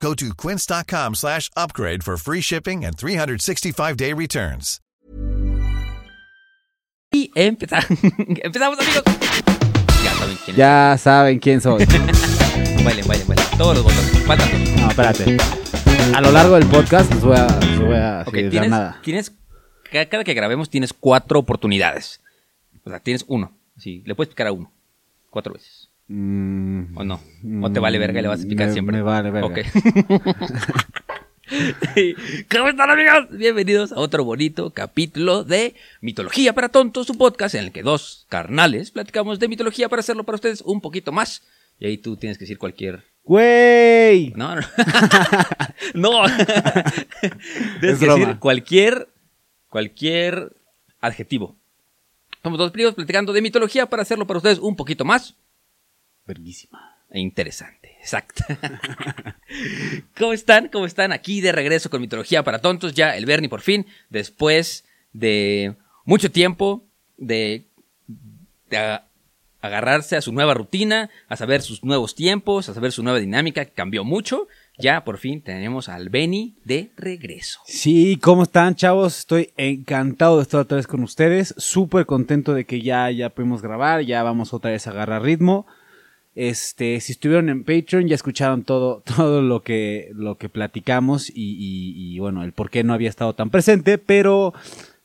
Go to quince.com slash upgrade for free shipping and 365-day returns. Y empezamos, empezamos amigos. Ya saben quién Ya saben quién soy. es. Bailen, bailen, bailen. Todos los botones. Faltan. No, espérate. A lo largo del podcast les voy a, les voy a tienes, nada. tienes, ca- cada que grabemos tienes cuatro oportunidades. O sea, tienes uno. Sí, le puedes picar a uno. Cuatro veces. Mm, ¿O no? ¿O te vale verga y le vas a picar me- siempre? me vale verga. Ok. ¿Cómo están amigos? Bienvenidos a otro bonito capítulo de Mitología para Tontos, un podcast en el que dos carnales platicamos de mitología para hacerlo para ustedes un poquito más. Y ahí tú tienes que decir cualquier... ¡Güey! No, no. no. tienes Es que decir cualquier... Cualquier adjetivo. Somos dos primos platicando de mitología para hacerlo para ustedes un poquito más Verguísima. e interesante. Exacto. ¿Cómo están? ¿Cómo están? Aquí de regreso con Mitología para Tontos. Ya el Bernie por fin, después de mucho tiempo de, agarrarse a su nueva rutina, a saber sus nuevos tiempos, a saber su nueva dinámica, que cambió mucho. Ya por fin tenemos al Benny de regreso. Sí, ¿cómo están, chavos? Estoy encantado de estar otra vez con ustedes. Súper contento de que ya, ya pudimos grabar, ya vamos otra vez a agarrar ritmo. Este, si estuvieron en Patreon, ya escucharon todo, todo lo que, lo que platicamos y, y- y, bueno, el por qué no había estado tan presente, pero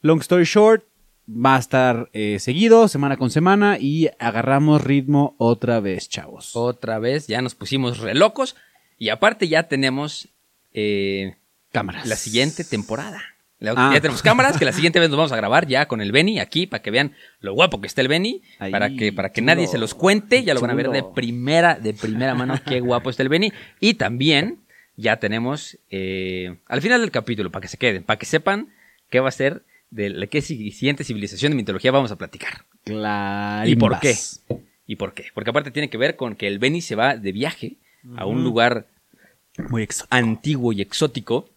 long story short, va a estar eh, seguido, semana con semana, y agarramos ritmo otra vez, chavos. Otra vez ya nos pusimos re locos y aparte ya tenemos eh, Cámaras. la siguiente temporada. Ah. Ya tenemos cámaras que la siguiente vez nos vamos a grabar ya con el Benny aquí para que vean lo guapo que está el Benny, Ahí, para que para que chulo, nadie se los cuente, ya lo van a ver de primera de primera mano qué guapo está el Benny y también ya tenemos eh, al final del capítulo para que se queden, para que sepan qué va a ser de la qué siguiente civilización de mitología vamos a platicar. ¿Y por qué? ¿Y por qué? Porque aparte tiene que ver con que el Benny se va de viaje a un lugar Muy exótico. antiguo y exótico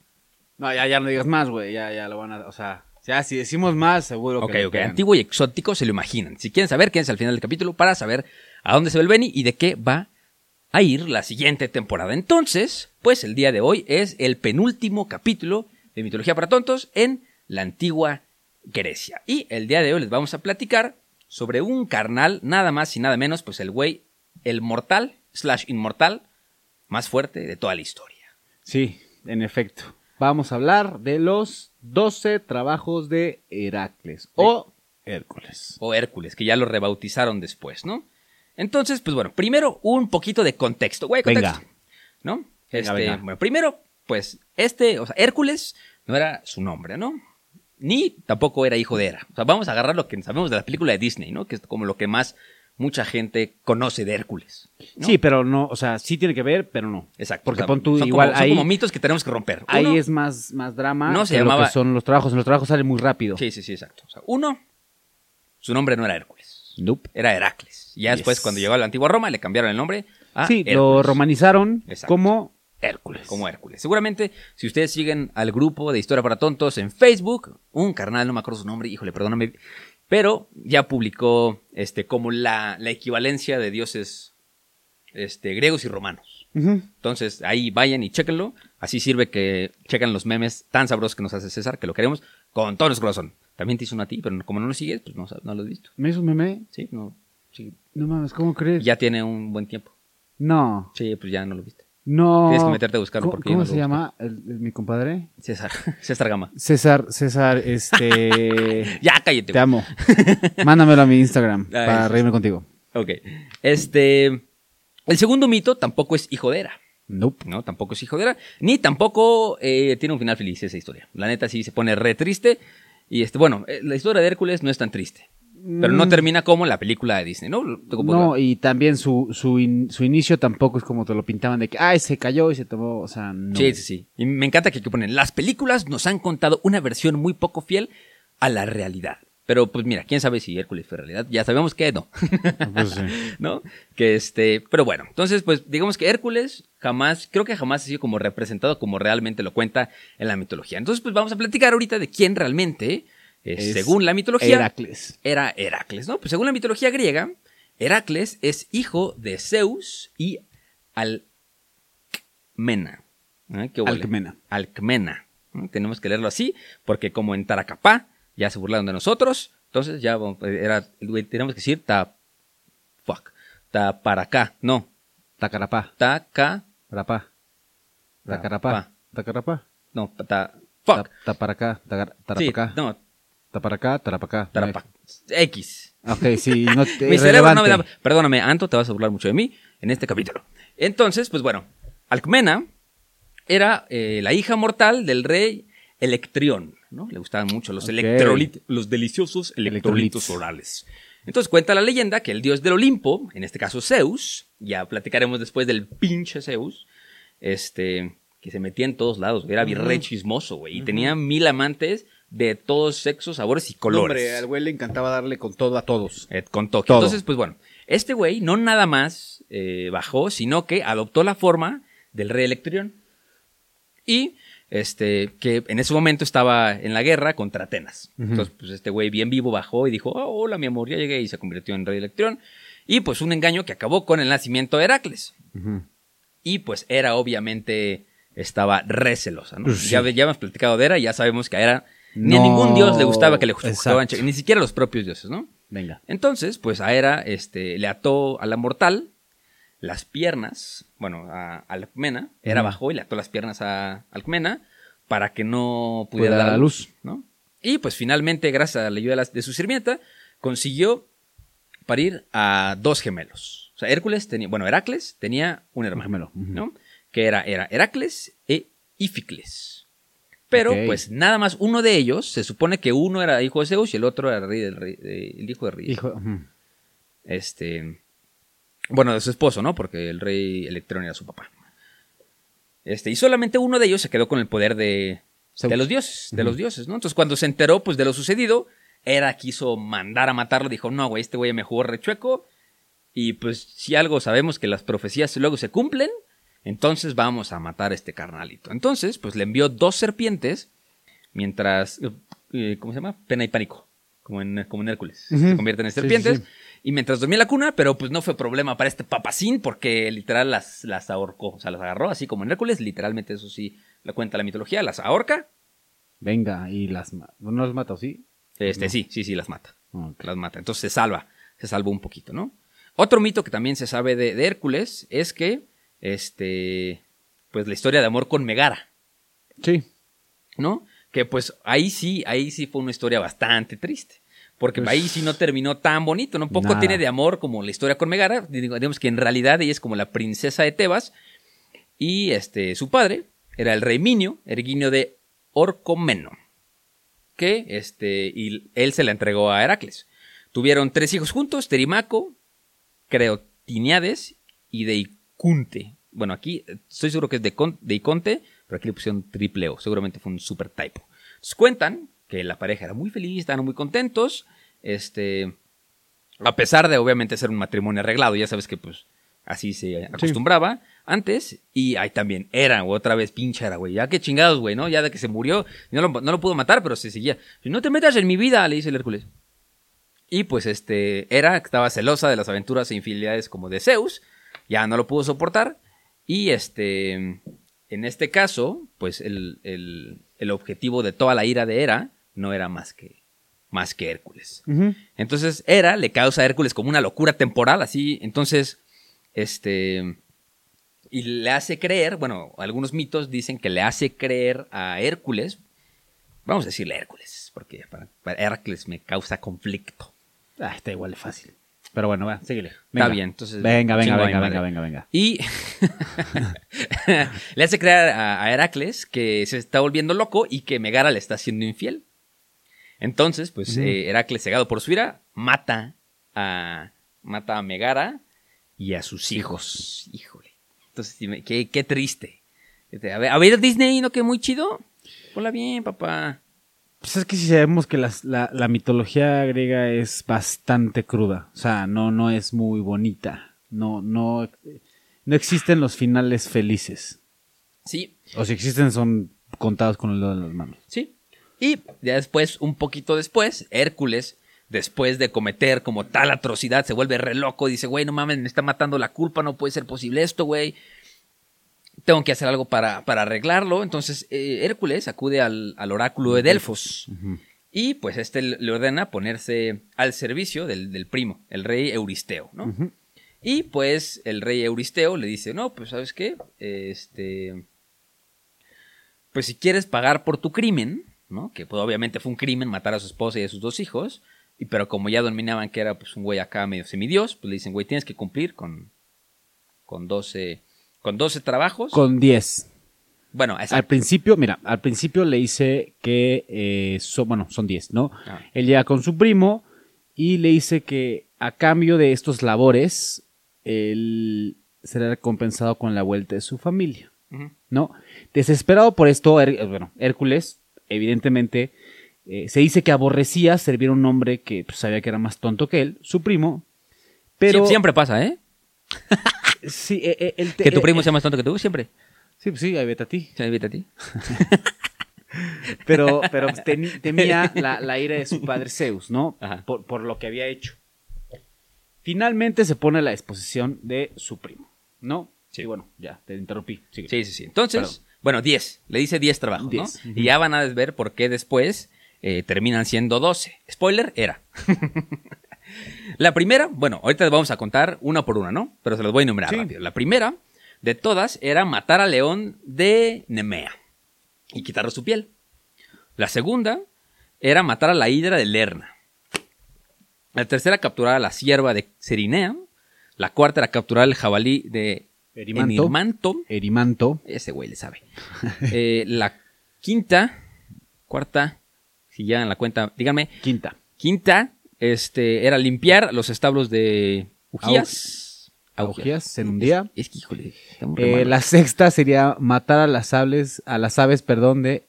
No, ya, ya no digas más, güey. Ya, ya lo van a. O sea, ya si decimos más, seguro Ok, que. ok. pegan. Antiguo y exótico se lo imaginan. Si quieren saber, quédense al final del capítulo para saber a dónde se va el Benny y de qué va a ir la siguiente temporada. Entonces, pues el día de hoy es el penúltimo capítulo de Mitología para Tontos en la antigua Grecia. Y el día de hoy les vamos a platicar sobre un carnal, nada más y nada menos, pues el güey, el mortal slash inmortal más fuerte de toda la historia. Sí, en efecto. Vamos a hablar de los 12 trabajos de Heracles. O Hércules. o Hércules, que ya lo rebautizaron después, ¿no? Entonces, pues bueno, primero un poquito de contexto, güey, contexto. Venga. ¿No? Venga, Este, venga. Bueno, primero, pues este, o sea, Hércules no era su nombre, ¿no? Ni tampoco era hijo de Hera. O sea, vamos a agarrar lo que sabemos de la película de Disney, ¿no? Que es como lo que más mucha gente conoce de Hércules. ¿no? Sí, pero no, o sea, sí tiene que ver, pero no. exacto. Porque O sea, pon tú son igual como, son como mitos que tenemos que romper. Ahí es más, más drama. No, se que lo llamaba- que son los trabajos. En los trabajos sale muy rápido. Sí, sí, sí, exacto. O sea, uno, su nombre no era Hércules. Nope. Era Heracles. Ya después, cuando llegó a la antigua Roma, le cambiaron el nombre a sí, lo romanizaron Exacto. como Hércules. como Hércules. Seguramente, si ustedes siguen al grupo de Historia para Tontos en Facebook, un carnal, no me acuerdo su nombre, híjole, perdóname, pero ya publicó este como la, la equivalencia de dioses este, griegos y romanos. Entonces, ahí vayan y chéquenlo. Así sirve que chequen los memes tan sabrosos que nos hace César, que lo queremos con todo nuestro corazón. También te hizo uno a ti, pero como no lo sigues, pues no, no lo has visto. ¿Me hizo un meme? Sí, no. sí. No mames, ¿cómo crees? Ya tiene un buen tiempo. No. Sí, pues ya no lo viste. No. Tienes que meterte a buscarlo ¿Cómo, porque yo ¿cómo no se llama el- el- mi compadre? César, César Gama. César, César, este. Ya cállate. te amo. Mándamelo a mi Instagram Ay, para reírme contigo. Ok. Este. El segundo mito tampoco es hijo de Hera. Nope. No, tampoco es hijo de Hera. Ni tampoco eh, tiene un final feliz esa historia. La neta sí se pone re triste. Y este, bueno, eh, la historia de Hércules no es tan triste. Pero no Mm. termina como la película de Disney, ¿no? No, y también su, su, in- su inicio tampoco es como te lo pintaban de que, ay, se cayó y se tomó, o sea, no. Sí, sí, sí. Y me encanta que aquí ponen, las películas nos han contado una versión muy poco fiel a la realidad. Pero pues mira, quién sabe si Hércules fue realidad. Ya sabemos que no. Pues sí. ¿No? Que este. Pero bueno, entonces, pues digamos que Hércules jamás, creo que jamás ha sido como representado como realmente lo cuenta en la mitología. Entonces, pues vamos a platicar ahorita de quién realmente, eh, Es según la mitología, Heracles. era Heracles, ¿no? Pues según la mitología griega, Heracles es hijo de Zeus y Alcmena. ¿Eh? ¿Qué? Alcmena. Alcmena. ¿no? Tenemos que leerlo así, porque como en Taracapá ya se burlaron de nosotros, entonces ya era, tenemos que decir ta, fuck, taparacá, no, Tacarapá. taca, Rapá. Tacarapá. Rapá. Tacarapá. no, ta, fuck, Ta- sí, Tarapacá. no, Taparacá. Tarapacá. tarapa, X. Ok, sí. No te, Mi cerebro no me da, perdóname, Anto, te vas a burlar mucho de mí en este capítulo. Entonces, pues bueno, Alcmena era eh, la hija mortal del rey Electrión, ¿no? Le gustaban mucho los electrolitos, los deliciosos electrolitos Electrolitos. orales. Entonces cuenta la leyenda que el dios del Olimpo, en este caso Zeus, ya platicaremos después del pinche Zeus, este, que se metía en todos lados, era virrey chismoso, güey, y tenía mil amantes de todos sexos, sabores y colores. Hombre, al güey le encantaba darle con todo a todos. Eh, con. Todo. Entonces, pues bueno, este güey no nada más eh, bajó, sino que adoptó la forma del rey Electrión. Y este, que en ese momento estaba en la guerra contra Atenas. Entonces, pues este güey bien vivo bajó y dijo, oh, hola mi amor, ya llegué y se convirtió en rey Electrión. Y pues un engaño que acabó con el nacimiento de Heracles. Y pues Hera obviamente estaba re celosa, ¿no? Pues sí. Ya, hemos platicado de Hera, ya sabemos que a Hera ni a ningún dios le gustaba que le justificaban, exacto. ni siquiera los propios dioses, ¿no? Venga. Entonces, pues a Hera este, le ató a la mortal las piernas, bueno, a Alcmena. Hera Ujú. bajó y le ató las piernas a Alcmena para que no Pudiera dar a luz, luz. ¿no? Y pues finalmente, gracias a la ayuda de, su sirvienta, consiguió parir a dos gemelos. O sea, Hércules tenía, bueno, Heracles tenía un hermano, gemelo. ¿no? Que era, era Heracles e Íficles. Pero, pues, nada más uno de ellos, se supone que uno era hijo de Zeus y el otro era rey del rey- de- el hijo de rey. Hijo. Este. Bueno, de su esposo, ¿no? Porque el rey Electrón era su papá. Este, y solamente uno de ellos se quedó con el poder de, Zeus. de los dioses, de los dioses, ¿no? Entonces, cuando se enteró, pues, de lo sucedido, Hera quiso mandar a matarlo. Dijo, no, güey, este güey me jugó rechueco. Y pues, si algo sabemos que las profecías luego se cumplen, entonces vamos a matar a este carnalito. Entonces, pues, le envió dos serpientes, mientras, eh, ¿cómo se llama? Pena y pánico. Como en, como en Hércules. Se convierten en Sí, sí, serpientes. sí. Y mientras dormía en la cuna, pero pues no fue problema para este papacín porque literal las, las ahorcó. O sea, las agarró así como en Hércules. Literalmente eso sí lo cuenta la mitología. Las ahorca. Venga, y las ¿No las mata, o sí? Este, sí, sí, sí, las mata. Las mata. Entonces se salva. Se salva un poquito, ¿no? Otro mito que también se sabe de, de Hércules es que, este, pues la historia de amor con Megara, Sí. ¿no? Que pues ahí sí, ahí sí fue una historia bastante triste. Porque Pues- ahí sí no terminó tan bonito, ¿no? Poco Nada. tiene de amor como la historia con Megara. Digamos que en realidad ella es como la princesa de Tebas. Y este, su padre era el rey Minio, erguinio de Orcomeno. Que este, y él se la entregó a Heracles. Tuvieron tres hijos juntos, Terimaco, Creotiniades y Deicunte. Bueno, aquí eh, estoy seguro que es de, Con- de Iconte, pero aquí le pusieron triple O. Seguramente fue un super typo. Entonces cuentan que la pareja era muy feliz, estaban muy contentos. Este, a pesar de obviamente ser un matrimonio arreglado, ya sabes que pues así se acostumbraba antes. Y ahí también era, otra vez pinche era, güey. Ya que chingados, güey, ¿no? Ya de que se murió, no lo, no lo pudo matar, pero se seguía. No te metas en mi vida, le dice el Hércules. Y pues este, era, estaba celosa de las aventuras e infidelidades como de Zeus, ya no lo pudo soportar. Y este, en este caso, pues el, el- el objetivo de toda la ira de Hera no era más que, más que Hércules. Entonces, Hera le causa a Hércules como una locura temporal, así. Entonces, este. Y le hace creer, bueno, algunos mitos dicen que le hace creer a Hércules. Vamos a decirle Hércules, porque para, para Hércules me causa conflicto. Ah, está igual de fácil. Pero bueno, va, síguele. Está bien, entonces, Venga, venga, venga, venga, venga, venga. Y le hace creer a, Heracles que se está volviendo loco y que Megara le está haciendo infiel. Entonces, pues eh, Heracles, cegado por su ira, mata a, mata a Megara y a sus hijos. Híjole. Entonces, qué, qué triste. Este, A ver, a ver, Disney, ¿no? Que muy chido. Hola bien, papá. Pues es que si sabemos que las- la, la mitología griega es bastante cruda. O sea, no, no es muy bonita. No, no, no existen los finales felices. Sí, O si existen son contados con el dedo de las manos. Sí. Y ya después, un poquito después, Hércules, después de cometer como tal atrocidad, se vuelve re loco. Dice, güey, no mames, me está matando la culpa, no puede ser posible esto, güey. Tengo que hacer algo para, para arreglarlo. Entonces, eh, Hércules acude al, al oráculo de Delfos. Y pues este le ordena ponerse al servicio del, del primo, el rey Euristeo, ¿no? Y pues el rey Euristeo le dice, no, pues sabes qué, este, pues si quieres pagar por tu crimen, ¿no? Que pues, obviamente fue un crimen matar a su esposa y a sus dos hijos, y pero como ya dominaban que era pues un güey acá medio semidios, pues le dicen, güey, tienes que cumplir con, con 12, con 12 trabajos. Con 10. bueno, Al exacto. principio, mira, al principio le dice que eh, son, bueno, son 10, ¿no? Ah. Él llega con su primo y le dice que a cambio de estos labores, él será recompensado con la vuelta de su familia. ¿no? Desesperado por esto, Her- bueno, Hércules, evidentemente, eh, se dice que aborrecía servir a un hombre que pues, sabía que era más tonto que él, su primo, pero... Sie- siempre pasa, ¿eh? Sí, eh, eh, él te- Que tu eh, primo eh, sea más tonto que tú, siempre. Sí, pues sí, ahí vete a ti. Se evita a ti. Pero, pero temía la, la ira de su padre Zeus, ¿no? Por, por lo que había hecho. Finalmente se pone a la disposición de su primo, ¿no? Sí. Y bueno, ya, te interrumpí. Sigue. Sí, sí, sí. Entonces, Perdón. bueno, 10. Le dice 10 trabajos, Diez. ¿no? Ujú. Y ya van a ver por qué después eh, terminan siendo 12. Spoiler, era. la primera, bueno, ahorita les vamos a contar una por una, ¿no? Pero se los voy a enumerar Sí. rápido. La primera de todas era matar al león de Nemea y quitarle su piel. La segunda era matar a la hidra de Lerna. La tercera, capturar a la sierva de Cerinea. La cuarta era capturar el jabalí de Erimanto. Enirmanto. Erimanto. Ese güey le sabe. Eh, la quinta, cuarta, si ya en la cuenta, díganme, Quinta. quinta, este, era limpiar los establos de Ugías. Augías en un día. Es que, híjole, Eh, la sexta sería matar a las aves, a las aves, perdón, de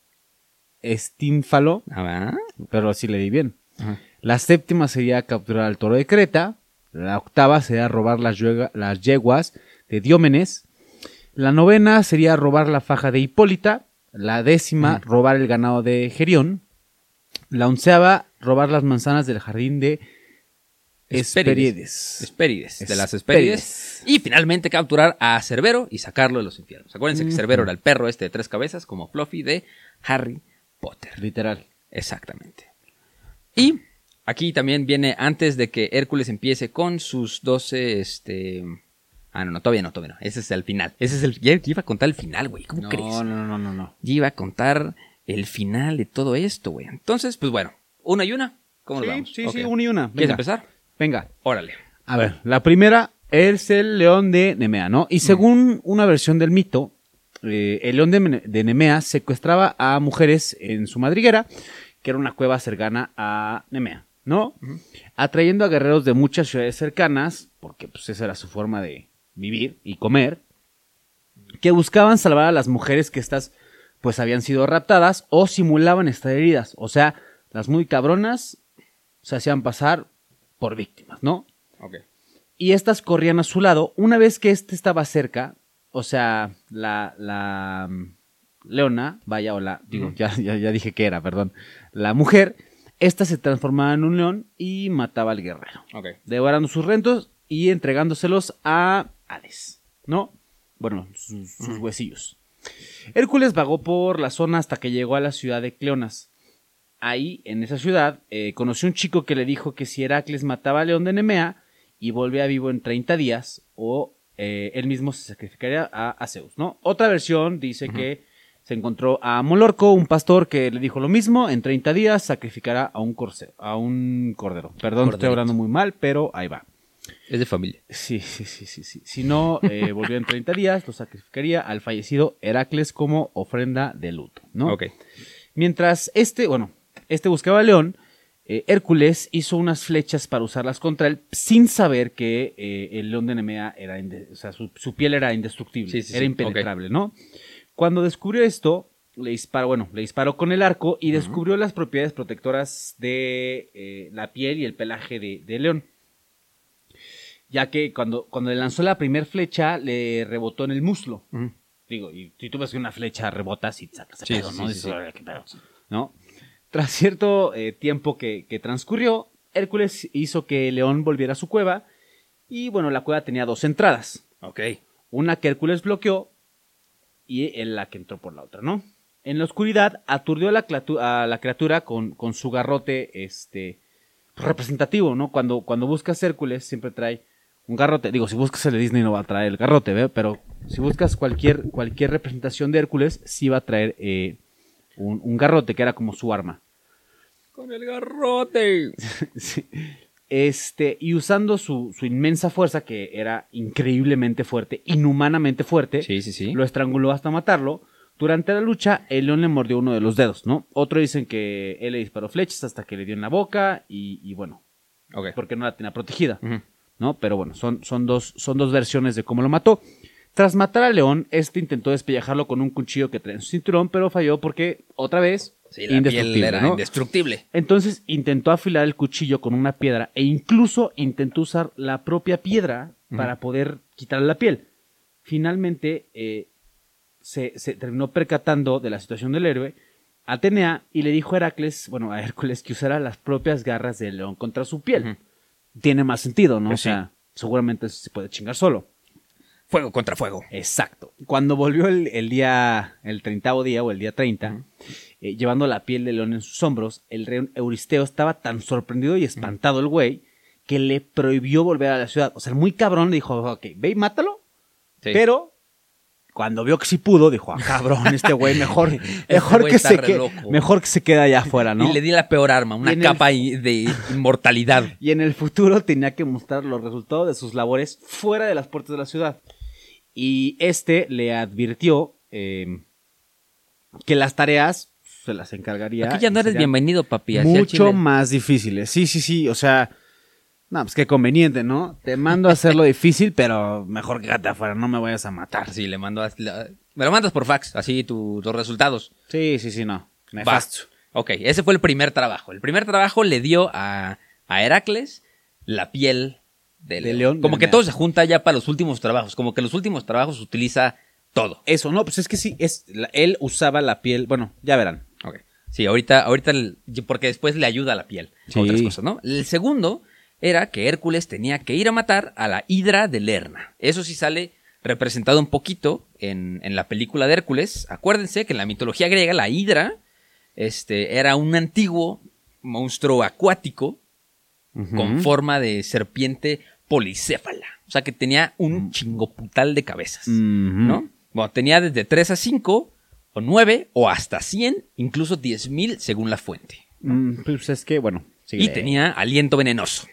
Estínfalo, Ah, pero así le di bien. Ajá. La séptima sería capturar al toro de Creta. La octava sería robar las, yuega- las yeguas de Diómenes. La novena sería robar la faja de Hipólita. La décima, robar el ganado de Gerión. La onceava, robar las manzanas del jardín de Esperides. Espérides, de las. Espérides. Y finalmente capturar a Cerbero y sacarlo de los infiernos. Acuérdense que Cerbero era el perro este de tres cabezas, como Fluffy de Harry Potter. Literal. Exactamente. Y aquí también viene antes de que Hércules empiece con sus 12, este... Ah, no, no, todavía no, todavía no. Ese es el final. Ese es el... Ya iba a contar el final, güey. ¿Cómo No, crees? no, no, no, no. Ya iba a contar el final de todo esto, güey. Entonces, pues bueno, una y una. ¿Cómo Sí, vamos? sí, sí, una y una. ¿Quieres empezar? Venga. Órale. A ver, la primera es el león de Nemea, ¿no? Y según una versión del mito, eh, el león de Nemea secuestraba a mujeres en su madriguera, que era una cueva cercana a Nemea, ¿no? Atrayendo a guerreros de muchas ciudades cercanas, porque pues esa era su forma de vivir y comer, que buscaban salvar a las mujeres que estas pues habían sido raptadas o simulaban estar heridas. O sea, las muy cabronas se hacían pasar por víctimas, ¿no? Ok. y estas corrían a su lado. Una vez que éste estaba cerca, o sea, la, la mm, leona, vaya, o la, digo, ya, ya, ya dije que era, perdón, la mujer, esta se transformaba en un león y mataba al guerrero, Ok. devorando sus rentos y entregándoselos a Hades, ¿no? Bueno, sus, sus huesillos. Hércules vagó por la zona hasta que llegó a la ciudad de Cleonas. Ahí, en esa ciudad, eh, conoció un chico que le dijo que si Heracles mataba a León de Nemea y volvía vivo en 30 días, o eh, él mismo se sacrificaría a, a Zeus, ¿no? Otra versión dice que se encontró a Molorco, un pastor que le dijo lo mismo, en 30 días sacrificará a un, corce- a un cordero. Perdón, estoy hablando muy mal, pero ahí va. Es de familia. Sí, sí, sí, sí, sí. Si no eh, volvió en 30 días, lo sacrificaría al fallecido Heracles como ofrenda de luto, ¿no? Ok. Mientras este, bueno, este buscaba a León, eh, Hércules hizo unas flechas para usarlas contra él sin saber que eh, el león de Nemea era, o sea, su, su piel era indestructible, Sí, sí, era sí, impenetrable, ¿no? Cuando descubrió esto, le disparó, bueno, le disparó con el arco y descubrió las propiedades protectoras de eh, la piel y el pelaje de, de León. Ya que cuando, cuando le lanzó la primera flecha, le rebotó en el muslo. Digo, y si tú ves que una flecha rebota, si sacas Sí, pedo, sí, ¿no? ¿no? Tras cierto eh, tiempo que, que transcurrió, Hércules hizo que León volviera a su cueva. Y bueno, la cueva tenía dos entradas. Ok. Una que Hércules bloqueó y en la que entró por la otra, ¿no? En la oscuridad aturdió a la, clatu- a la criatura con, con su garrote este, representativo, ¿no? Cuando, cuando buscas Hércules siempre trae un garrote. Digo, si buscas el de Disney no va a traer el garrote, ¿ve? Pero si buscas cualquier, cualquier representación de Hércules, sí va a traer eh, un, un garrote que era como su arma. Con el garrote. Sí. Este, y usando su, su inmensa fuerza, que era increíblemente fuerte, inhumanamente fuerte, Sí, sí, sí. lo estranguló hasta matarlo. Durante la lucha, el león le mordió uno de los dedos, ¿no? Otro dicen que él le disparó flechas hasta que le dio en la boca y, y bueno, Ok. porque no la tenía protegida. ¿no? Pero bueno, son, son, dos, son dos versiones de cómo lo mató. Tras matar al león, este intentó despellejarlo con un cuchillo que trae en su cinturón, pero falló porque, otra vez, Sí, la piel indestructible, era ¿no? indestructible. Entonces intentó afilar el cuchillo con una piedra e incluso intentó usar la propia piedra para poder quitarle la piel. Finalmente eh, se, se terminó percatando de la situación del héroe, Atenea, y le dijo a Heracles, bueno, a Hércules, que usara las propias garras del león contra su piel. Tiene más sentido, ¿no? Pues o sea, seguramente se puede chingar solo. Fuego contra fuego. Exacto. Cuando volvió el, el día, el treintavo día o el día 30, eh, llevando la piel del león en sus hombros, el rey Euristeo estaba tan sorprendido y espantado el güey que le prohibió volver a la ciudad. O sea, el muy cabrón le dijo, ok, ve y mátalo, Sí. pero cuando vio que sí pudo, dijo, ah, cabrón, este güey mejor, mejor, güey que se que, mejor que se quede allá afuera, ¿no? Y le di la peor arma, una el- capa de inmortalidad. Y en el futuro tenía que mostrar los resultados de sus labores fuera de las puertas de la ciudad. Y este le advirtió eh, que las tareas se las encargaría. Aquí ya no eres bienvenido, papi. Mucho más difíciles. Sí, sí, sí. O sea, no, pues qué conveniente, ¿no? Te mando a hacerlo difícil, pero mejor quédate afuera, no me vayas a matar. Sí, le mando a- la- me lo mandas por fax, así tu- tus resultados. Sí, sí, sí, no. Nefasto. Ok, ese fue el primer trabajo. El primer trabajo le dio a, a Heracles la piel de De león. Como que todo se junta ya para los últimos trabajos. Como que los últimos trabajos utiliza todo. Eso, no, pues es que sí, es, él usaba la piel, bueno, ya verán. Sí, ahorita, ahorita, porque después le ayuda a la piel. Sí. Otras cosas, ¿no? El segundo era que Hércules tenía que ir a matar a la Hidra de Lerna. Eso sí sale representado un poquito en, en la película de Hércules. Acuérdense que en la mitología griega la Hidra este, era un antiguo monstruo acuático con forma de serpiente policéfala. O sea que tenía un chingoputal de cabezas. ¿No? Bueno, tenía desde 3 a 5, o 9, o hasta 100, incluso 10.000 según la fuente. Mm, pues es que, bueno. Y tenía aliento venenoso.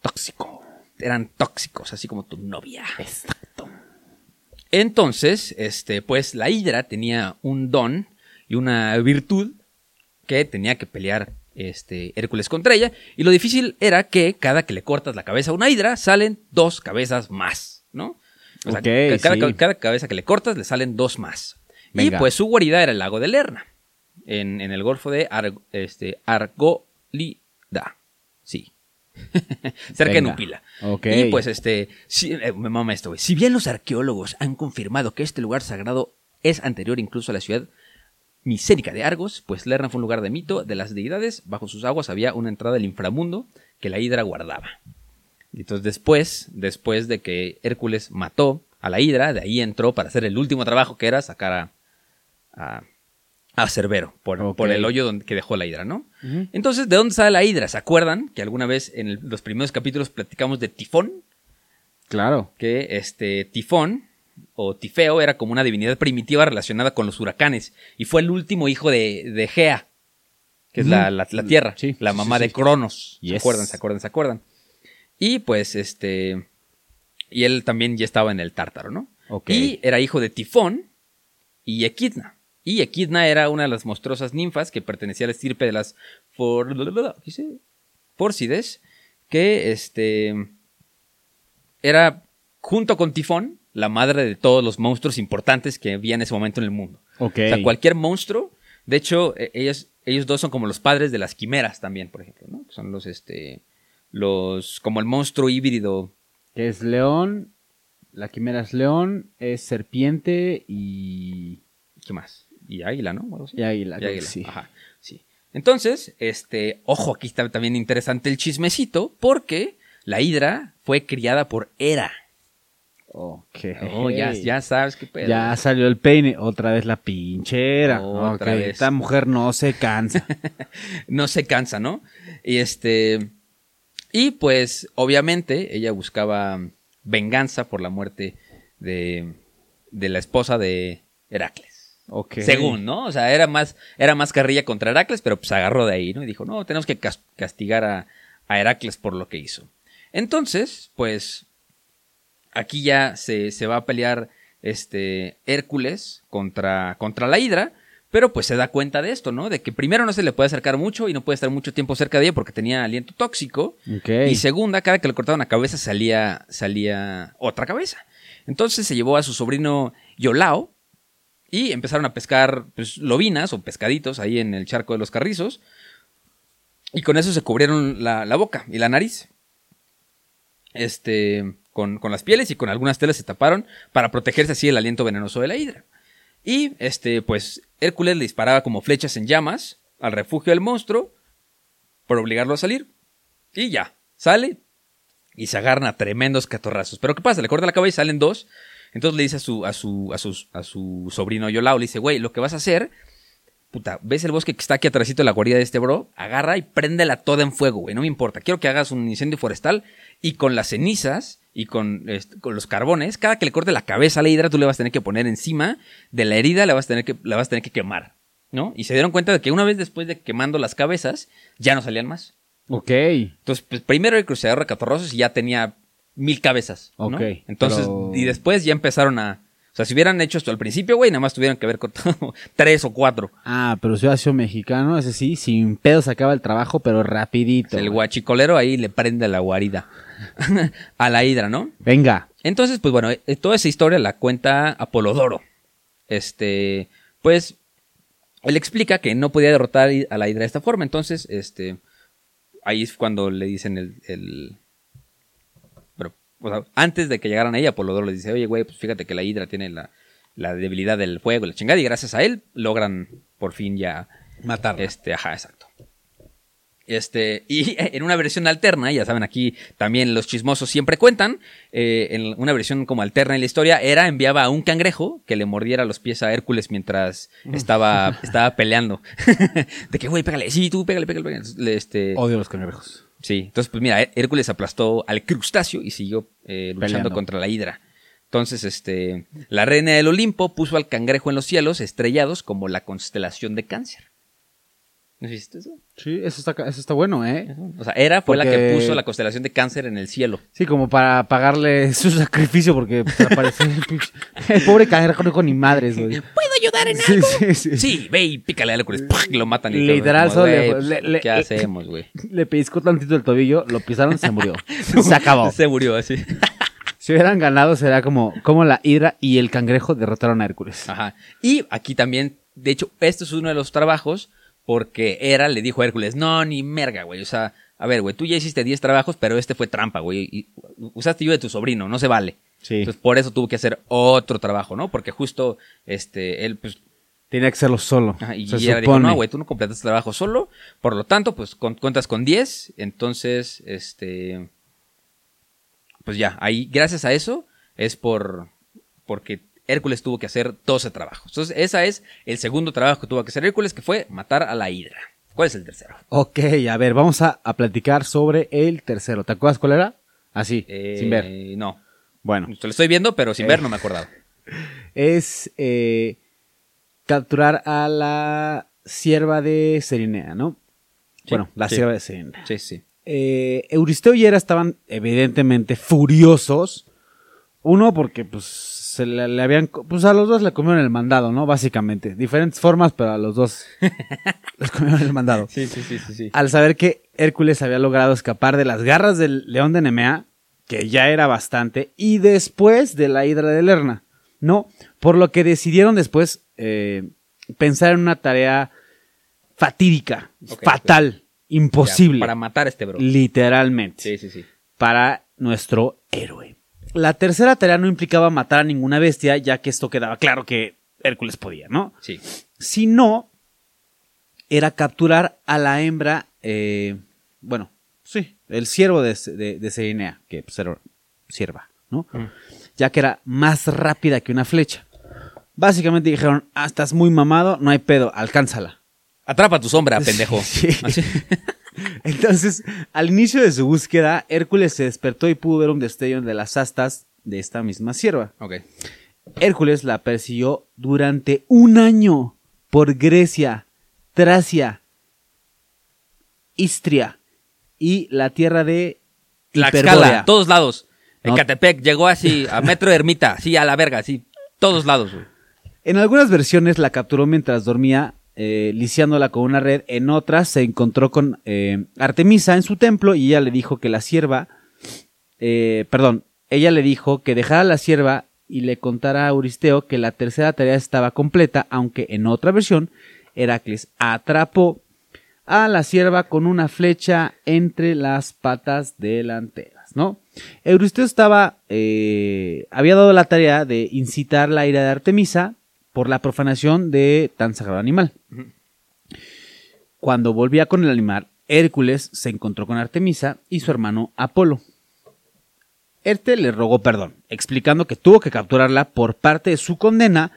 Tóxico. Eran tóxicos, así como tu novia. Exacto. Entonces, este, pues la Hidra tenía un don y una virtud que tenía que pelear este, Hércules contra ella. Y lo difícil era que cada que le cortas la cabeza a una Hidra, salen dos cabezas más, ¿no? O sea, cada, sí. cada cabeza que le cortas, le salen dos más. Venga. Y pues su guarida era el lago de Lerna, en, en el golfo de Ar- este, Argolida. Sí. Cerca de. Nupila. Ok. Y pues este, sí, eh, me mama esto, güey. Si bien los arqueólogos han confirmado que este lugar sagrado es anterior incluso a la ciudad misérica de Argos, pues Lerna fue un lugar de mito de las deidades. Bajo sus aguas había una entrada del inframundo que la Hidra guardaba. Y entonces después, después de que Hércules mató a la Hidra, de ahí entró para hacer el último trabajo que era sacar a, a, a Cerbero por, por el hoyo donde, que dejó la Hidra, ¿no? Entonces, ¿de dónde sale la Hidra? ¿Se acuerdan que alguna vez en el- los primeros capítulos platicamos de Tifón? Claro. que este Tifón o Tifeo era como una divinidad primitiva relacionada con los huracanes y fue el último hijo de, de Gea, que es la, la- la tierra, Sí, la mamá sí, de. Cronos. ¿Se acuerdan? ¿Se acuerdan? ¿Se acuerdan? Y pues este y él también ya estaba en el Tártaro, ¿no? Y era hijo de Tifón y Equidna. Y Equidna era una de las monstruosas ninfas que pertenecía a la estirpe de las For... que este era junto con Tifón la madre de todos los monstruos importantes que había en ese momento en el mundo. Ok. O sea, cualquier monstruo. De hecho, e- ellos, ellos dos son como los padres de las quimeras también, por ejemplo, ¿no? Son los, este, los, como el monstruo híbrido. Que es león, la quimera es león, es serpiente y... ¿Qué más? Y águila, ¿no? O. Y águila, Y águila, sí. Ajá, sí. Entonces, este, ojo, aquí está también interesante el chismecito, porque la hidra fue criada por Hera. Ok. Oh, ya, ya sabes qué pedo. Ya salió el peine, otra vez la pinchera. Otra Ok, vez. Esta mujer no se cansa. no se cansa, ¿no? Y este. Y pues, obviamente, ella buscaba venganza por la muerte de, de la esposa de Heracles. Según, ¿no? O sea, era más, era más carrilla contra Heracles, pero pues agarró de ahí, ¿no? Y dijo, no, tenemos que cas- castigar a, a Heracles por lo que hizo. Entonces, pues, aquí ya se, se va a pelear este Hércules contra, contra la Hidra, pero pues se da cuenta de esto, ¿no? De que primero no se le puede acercar mucho y no puede estar mucho tiempo cerca de ella porque tenía aliento tóxico. Y segunda, cada que le cortaban la cabeza salía, salía otra cabeza. Entonces se llevó a su sobrino Yolao y empezaron a pescar pues, lobinas o pescaditos ahí en el charco de los carrizos. Y con eso se cubrieron la, la boca y la nariz. Este, con, con las pieles y con algunas telas se taparon para protegerse así del aliento venenoso de la hidra. Y este, pues, Hércules le disparaba como flechas en llamas al refugio del monstruo por obligarlo a salir. Y ya, sale y se agarran a tremendos catorrazos. Pero ¿qué pasa? Le corta la cabeza y salen dos. Entonces le dice a su, a su, a su, a su sobrino Yolao, le dice, güey, lo que vas a hacer, puta, ¿ves el bosque que está aquí atrásito de la guarida de este bro? Agarra y préndela toda en fuego, güey, no me importa. Quiero que hagas un incendio forestal y con las cenizas y con, este, con los carbones, cada que le corte la cabeza a la hidra, tú le vas a tener que poner encima de la herida, la vas a tener que, la vas a tener que quemar, ¿no? Y se dieron cuenta de que una vez después de quemando las cabezas, ya no salían más. Ok. Entonces, pues primero el cruceador de catorrazos y ya tenía mil cabezas. ¿no? Ok, Entonces, pero- y después ya empezaron a. O sea, si hubieran hecho esto al principio, güey, nada más tuvieran que haber cortado tres o cuatro. Ah, pero si hubiera sido mexicano, ese sí, sin pedo se acaba el trabajo, pero rapidito. El guachicolero ahí le prende la guarida a la hidra, ¿no? Venga. Entonces, pues bueno, eh, toda esa historia la cuenta Apolodoro. Este, pues, él explica que no podía derrotar a la hidra de esta forma. Entonces, este, ahí es cuando le dicen el, o sea, antes de que llegaran ahí, Apolodoro les dice, oye, güey, pues fíjate que la hidra tiene la, la debilidad del fuego, la chingada, y gracias a él logran por fin ya Matarla. este, ajá, exacto. Este, y en una versión alterna, ya saben, aquí también los chismosos siempre cuentan, eh, en una versión como alterna en la historia, era enviaba a un cangrejo que le mordiera los pies a Hércules mientras estaba, estaba peleando. De que, güey, pégale, sí, tú, pégale, pégale, pégale. Le- Este, Odio los cangrejos. Sí, entonces, pues mira, Hércules aplastó al crustáceo y siguió eh, luchando Peleando. contra la hidra. Entonces, este, la reina del Olimpo puso al cangrejo en los cielos estrellados como la constelación de cáncer. ¿No viste eso? Sí, eso está, eso está bueno, ¿eh? O sea, Hera fue la que puso la constelación de cáncer en el cielo. Sí, como para pagarle su sacrificio, porque apareció el pobre cangrejo no con ni madres, güey. ¿Puedo ayudar en Sí, sí, sí. Sí, ve y pícale a Hércules, ¡pah! y lo matan. Y Literal, todo, solo le- le- ¿Qué hacemos, güey? Le pellizcó tantito el tobillo, lo pisaron, se murió. Se acabó. Se murió así. Si hubieran ganado, será como, como la hidra y el cangrejo derrotaron a Hércules. Ajá. Y aquí también, de hecho, este es uno de los trabajos porque Hera le dijo a Hércules, no, ni merga, güey. O sea, a ver, güey, tú ya hiciste 10 trabajos, pero este fue trampa, güey. Y usaste yo de tu sobrino, no se vale. Sí. Entonces, por eso tuvo que hacer otro trabajo, ¿no? Porque justo, este, él, pues, Tenía que hacerlo solo. ajá, y se Hera dijo, supone. no, güey, tú no completaste el trabajo solo. Por lo tanto, pues, con- cuentas con 10. Entonces, este, pues ya, ahí, gracias a eso, es por, porque Hércules tuvo que hacer 12 trabajos. Entonces, ese es el segundo trabajo que tuvo que hacer Hércules, que fue matar a la hidra. ¿Cuál es el tercero? Ok, a ver, vamos a, a platicar sobre el tercero. ¿Te acuerdas cuál era? Así, Eh, sin ver. No. Bueno, Te lo estoy viendo, pero sin Eh. ver no me acordaba. es eh, capturar a la sierva de Serinea, ¿no? Sí, bueno, la sí. sierva de Serinea. Sí, sí. Eh, Euristeo y Hera estaban evidentemente furiosos. Uno porque pues se le, le habían pues a los dos le comieron el mandado, ¿no? Básicamente, diferentes formas, pero a los dos les comieron el mandado. Sí, sí, sí, sí, sí. Al saber que Hércules había logrado escapar de las garras del león de Nemea, que ya era bastante, y después de la hidra de Lerna, ¿no? Por lo que decidieron después eh, pensar en una tarea fatídica, fatal, imposible. Ya, para matar a este bro. Literalmente. Sí, sí, sí. Para nuestro héroe. La tercera tarea no implicaba matar a ninguna bestia, ya que esto quedaba claro que Hércules podía, ¿no? Sí. Sino era capturar a la hembra, eh, bueno, sí, el ciervo de, de, de que pues, era sierva, ¿no? Mm. Ya que era más rápida que una flecha. Básicamente dijeron, ah, estás muy mamado, no hay pedo, alcánzala. Atrapa tu sombra, pendejo. Sí. Entonces, al inicio de su búsqueda, Hércules se despertó y pudo ver un destello de las astas de esta misma sierva. Ok. Hércules la persiguió durante un año por Grecia, Tracia, Istria y la tierra de Tlaxcala, todos lados. No. Ecatepec llegó así, a Metro Ermita, así a la verga, así, todos lados, güey. En algunas versiones la capturó mientras dormía, eh, lisiándola con una red. En otras se encontró con eh, Artemisa en su templo y ella le dijo que la sierva, eh, perdón, ella le dijo que dejara la sierva y le contara a Euristeo que la tercera tarea estaba completa, aunque en otra versión Heracles atrapó a la sierva con una flecha entre las patas delanteras, ¿no? Euristeo estaba, eh, había dado la tarea de incitar la ira de Artemisa por la profanación de tan sagrado animal. Cuando volvía con el animal, Hércules se encontró con Artemisa y su hermano Apolo. Este le rogó perdón, explicando que tuvo que capturarla por parte de su condena,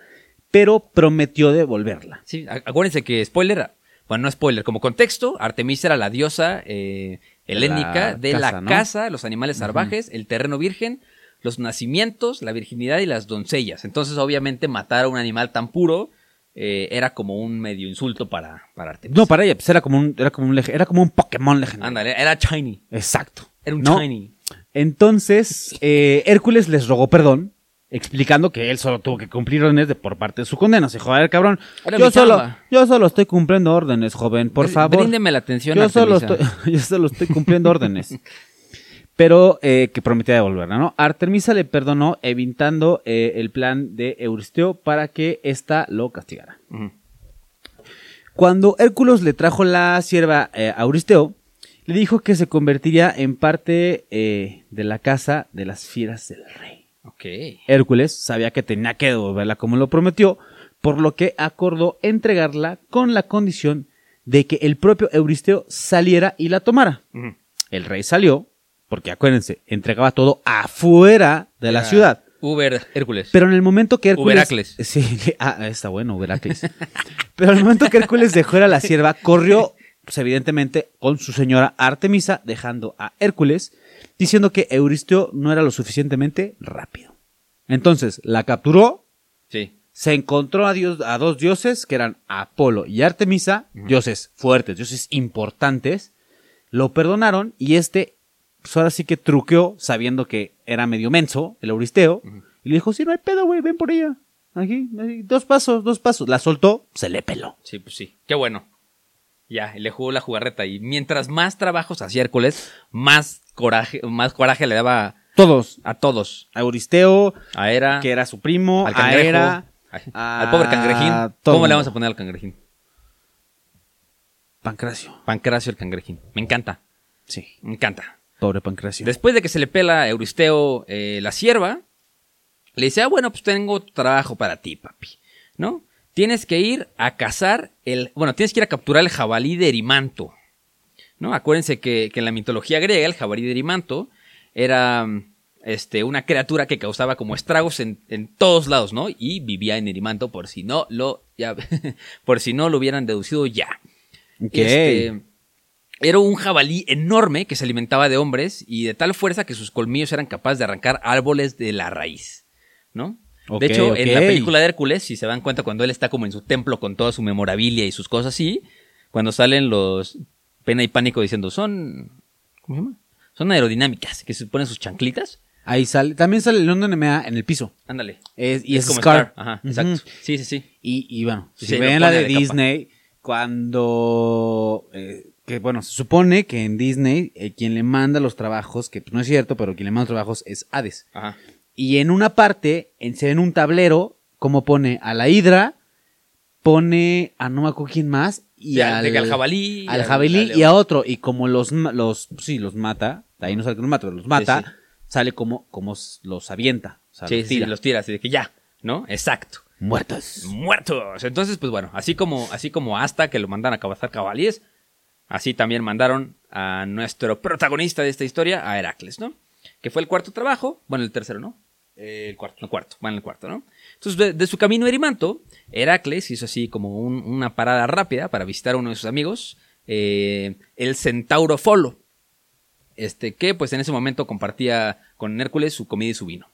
pero prometió devolverla. Sí, acuérdense que spoiler, bueno, no spoiler, como contexto, Artemisa era la diosa eh, helénica la de la casa, ¿no? casa, los animales salvajes, el terreno virgen, los nacimientos, la virginidad y las doncellas. Entonces, obviamente, matar a un animal tan puro eh, era como un medio insulto para, para Artemisa. No, para ella, pues era como un, era como un, era como un Pokémon legendario. Ándale, era shiny. Exacto. Era un ¿no? shiny. Entonces, eh, Hércules les rogó perdón, explicando que él solo tuvo que cumplir órdenes de, por parte de su condena. Se joder, cabrón. Era Yo mi solo, chamba. yo solo estoy cumpliendo órdenes, joven, por favor. Bríndeme la atención, yo solo, Artemisa. estoy, yo solo estoy cumpliendo órdenes. Pero eh, que prometía devolverla, ¿no? Artemisa le perdonó, evitando eh, el plan de Euristeo para que ésta lo castigara. Cuando Hércules le trajo la sierva eh, a Euristeo, le dijo que se convertiría en parte de la casa de las fieras del rey. Hércules sabía que tenía que devolverla como lo prometió, por lo que acordó entregarla con la condición de que el propio Euristeo saliera y la tomara. El rey salió, porque acuérdense, entregaba todo afuera de la ciudad. Uber Hércules. Pero en el momento que Hércules. Uberacles. Sí, ah, está bueno, Uberacles. Pero en el momento que Hércules dejó a la sierva, corrió, pues, evidentemente, con su señora Artemisa, dejando a Hércules, diciendo que Euristeo no era lo suficientemente rápido. Entonces, la capturó, Sí. se encontró a, dios- a dos dioses, que eran Apolo y Artemisa, dioses fuertes, dioses importantes, lo perdonaron y este, pues ahora sí que truqueó, sabiendo que era medio menso, el Euristeo, y le dijo, sí, no hay pedo, güey, ven por ella. Aquí, dos pasos, dos pasos. La soltó, se le peló. Sí, pues sí. Qué bueno. Ya, le jugó la jugarreta. Y mientras más trabajos hacía Hércules, más coraje, más coraje le daba Todos. a todos. A Euristeo, A Hera, que era su primo, al a cangrejo, a- al pobre cangrejín. ¿Cómo le vamos a poner al cangrejín? Pancracio. Pancracio el cangrejín. Me encanta. Sí, Me encanta. Pobre Pancracio. Después de que se le pela a Euristeo eh, la sierva, le dice, ah, bueno, pues tengo trabajo para ti, papi, ¿no? Tienes que ir a cazar el, bueno, tienes que ir a capturar el jabalí de Erimanto, ¿no? Acuérdense que, que en la mitología griega el jabalí de Erimanto era este, una criatura que causaba como estragos en, en todos lados, ¿no? Y vivía en Erimanto por si no lo, ya, por si no lo hubieran deducido ya. Ok. Este, era un jabalí enorme que se alimentaba de hombres y de tal fuerza que sus colmillos eran capaces de arrancar árboles de la raíz, ¿no? De hecho, en la película de Hércules, si se dan cuenta, cuando él está como en su templo con toda su memorabilia y sus cosas así, cuando salen los pena y pánico diciendo, son, ¿cómo se llama? Son aerodinámicas, que se ponen sus chanclitas. Ahí sale, también sale el London MA en el piso. Ándale. Es- y es, como Scar. Ajá, Ujú. exacto. Sí, sí, sí. Y, y bueno, si sí, ven la de, capa. Disney, cuando... eh, que bueno, se supone que en Disney eh, quien le manda los trabajos, que pues, no es cierto, pero quien le manda los trabajos es Hades. Ajá. Y en una parte, en, se ve en un tablero, como pone a la hidra pone a no me acuerdo quién más y al, de que al jabalí. al al- jabalí al y a otro y como los los sí los mata, ahí no sale que los mata, pero los mata, sí. sale como como los avienta, o sea, Sí, los sí, tira. los tira, así de que ya, ¿no? Exacto. muertos. Muertos. Entonces, pues bueno, así como, así como hasta que lo mandan a cazar cabalíes, así también mandaron a nuestro protagonista de esta historia, a Heracles, ¿no? Que fue el cuarto trabajo, bueno, el tercero, ¿no? el cuarto. El cuarto, van el cuarto, ¿no? Entonces, de, de su camino a Erimanto, Heracles hizo así como un- una parada rápida para visitar a uno de sus amigos, eh, el centauro Folo, este, que pues en ese momento compartía con Hércules su comida y su vino.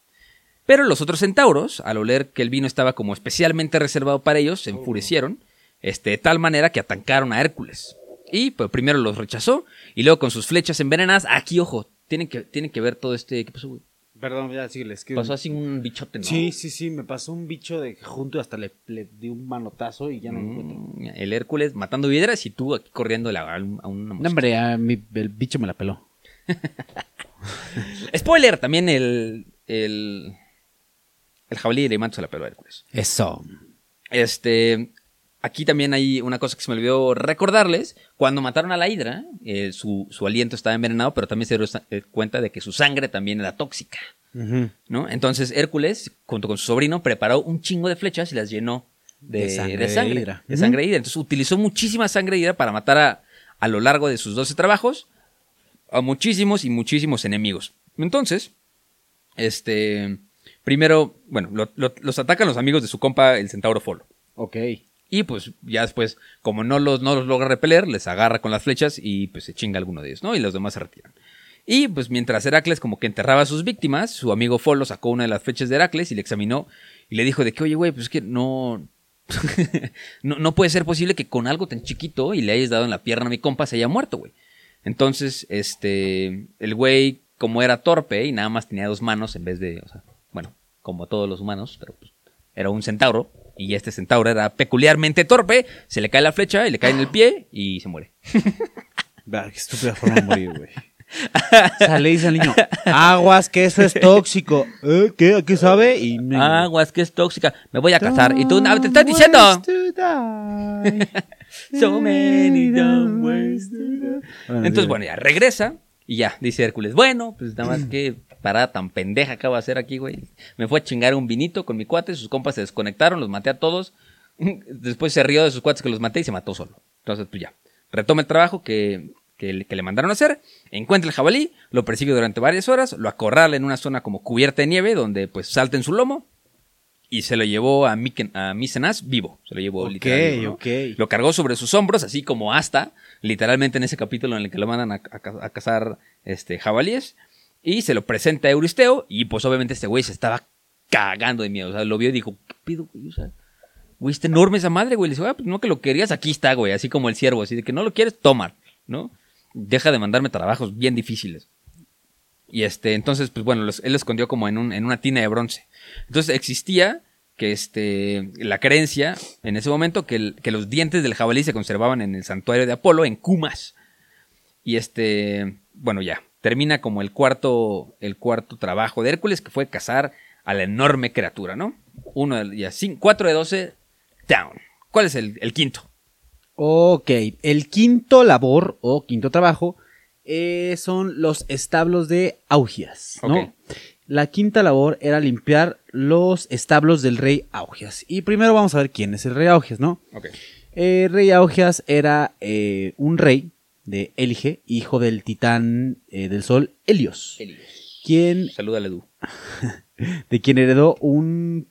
Pero los otros centauros, al oler que el vino estaba como especialmente reservado para ellos, se enfurecieron, este, de tal manera que atacaron a Hércules. Y pues primero los rechazó, y luego con sus flechas envenenadas, aquí ojo, tienen que, tienen que ver todo este... ¿Qué pasó, güey? Perdón, ya sígueles. que- Pasó así un bichote, ¿no? Sí, sí, sí, me pasó un bicho de junto y hasta le, le di un manotazo y ya no lo encuentro. Mm, El Hércules matando viedras y tú aquí corriendo a, a una No, mosca. hombre, a mí el bicho me la peló. Spoiler, también el, el, el jabalí de Leimanto se la peló a Hércules. Eso. Este, aquí también hay una cosa que se me olvidó recordarles. Cuando mataron a la hidra, eh, su, su aliento estaba envenenado, pero también se dio eh, cuenta de que su sangre también era tóxica, ¿no? Entonces Hércules, junto con su sobrino, preparó un chingo de flechas y las llenó de, De de sangre de sangre, de hidra. Entonces utilizó muchísima sangre hidra para matar a, a lo largo de sus 12 trabajos a muchísimos y muchísimos enemigos. Entonces, este, primero, bueno, lo- lo- los atacan los amigos de su compa, el centauro Folo. Ok. Y pues ya después, como no los, no los logra repeler, les agarra con las flechas y pues se chinga alguno de ellos, ¿no? Y los demás se retiran. Y pues mientras Heracles como que enterraba a sus víctimas, su amigo Folo sacó una de las flechas de Heracles y le examinó y le dijo de que, oye, güey, pues es que no, no... No puede ser posible que con algo tan chiquito y le hayas dado en la pierna a mi compa se haya muerto, güey. Entonces, este, el güey, como era torpe y nada más tenía dos manos en vez de, o sea, bueno, como todos los humanos, pero pues era un centauro y este centauro era peculiarmente torpe, se le cae la flecha y le cae en el pie y se muere. Vea, qué estúpida forma de morir, güey. O sea, le dice al niño, aguas, que eso es tóxico. ¿Eh? ¿Qué? ¿A qué sabe? Y me- Aguas, que es tóxica, me voy a casar. Y tú, "Ah, te estás diciendo. So many dumb ways to die. Entonces, bueno, ya regresa y ya, dice Hércules, bueno, pues nada más que parada tan pendeja acabo de hacer aquí, güey. Me fue a chingar un vinito con mi cuate, sus compas se desconectaron, los maté a todos. Después se rió de sus cuates que los maté y se mató solo. Entonces, pues ya, retoma el trabajo que, que, le- que le mandaron a hacer, encuentra el jabalí, lo persigue durante varias horas, lo acorrala en una zona como cubierta de nieve, donde pues salta en su lomo. Y se lo llevó a, Miken, a Micenas vivo. Se lo llevó literalmente. ¿no? ok. Lo cargó sobre sus hombros, así como hasta, literalmente en ese capítulo en el que lo mandan a, a a cazar este, jabalíes. Y se lo presenta a Euristeo. Y pues obviamente este güey se estaba cagando de miedo. O sea, lo vio y dijo, ¿qué pido, güey? O sea, güey, está enorme esa madre, güey. Le dice, ah, pues no que lo querías, aquí está, güey. Así como el ciervo, así de que no lo quieres, toma, ¿no? Deja de mandarme trabajos bien difíciles. Y este, entonces, pues bueno, él lo escondió como en, un, en una tina de bronce. Entonces existía que este, la creencia en ese momento que, que los dientes del jabalí se conservaban en el santuario de Apolo, en Cumas. Y este, bueno, ya, termina como el cuarto, el cuarto trabajo de Hércules, que fue cazar a la enorme criatura, ¿no? Uno de, ya, cin- cuatro de doce, down. ¿Cuál es el, el quinto? Ok, el quinto labor o quinto trabajo eh, son los establos de Augias, ¿no? La quinta labor era limpiar los establos del rey Augias. Y primero vamos a ver quién es el rey Augias, ¿no? Ok. El rey Augias era eh, un rey de Elige, hijo del titán eh, del sol Helios, quien Salúdale, Du. de quien heredó un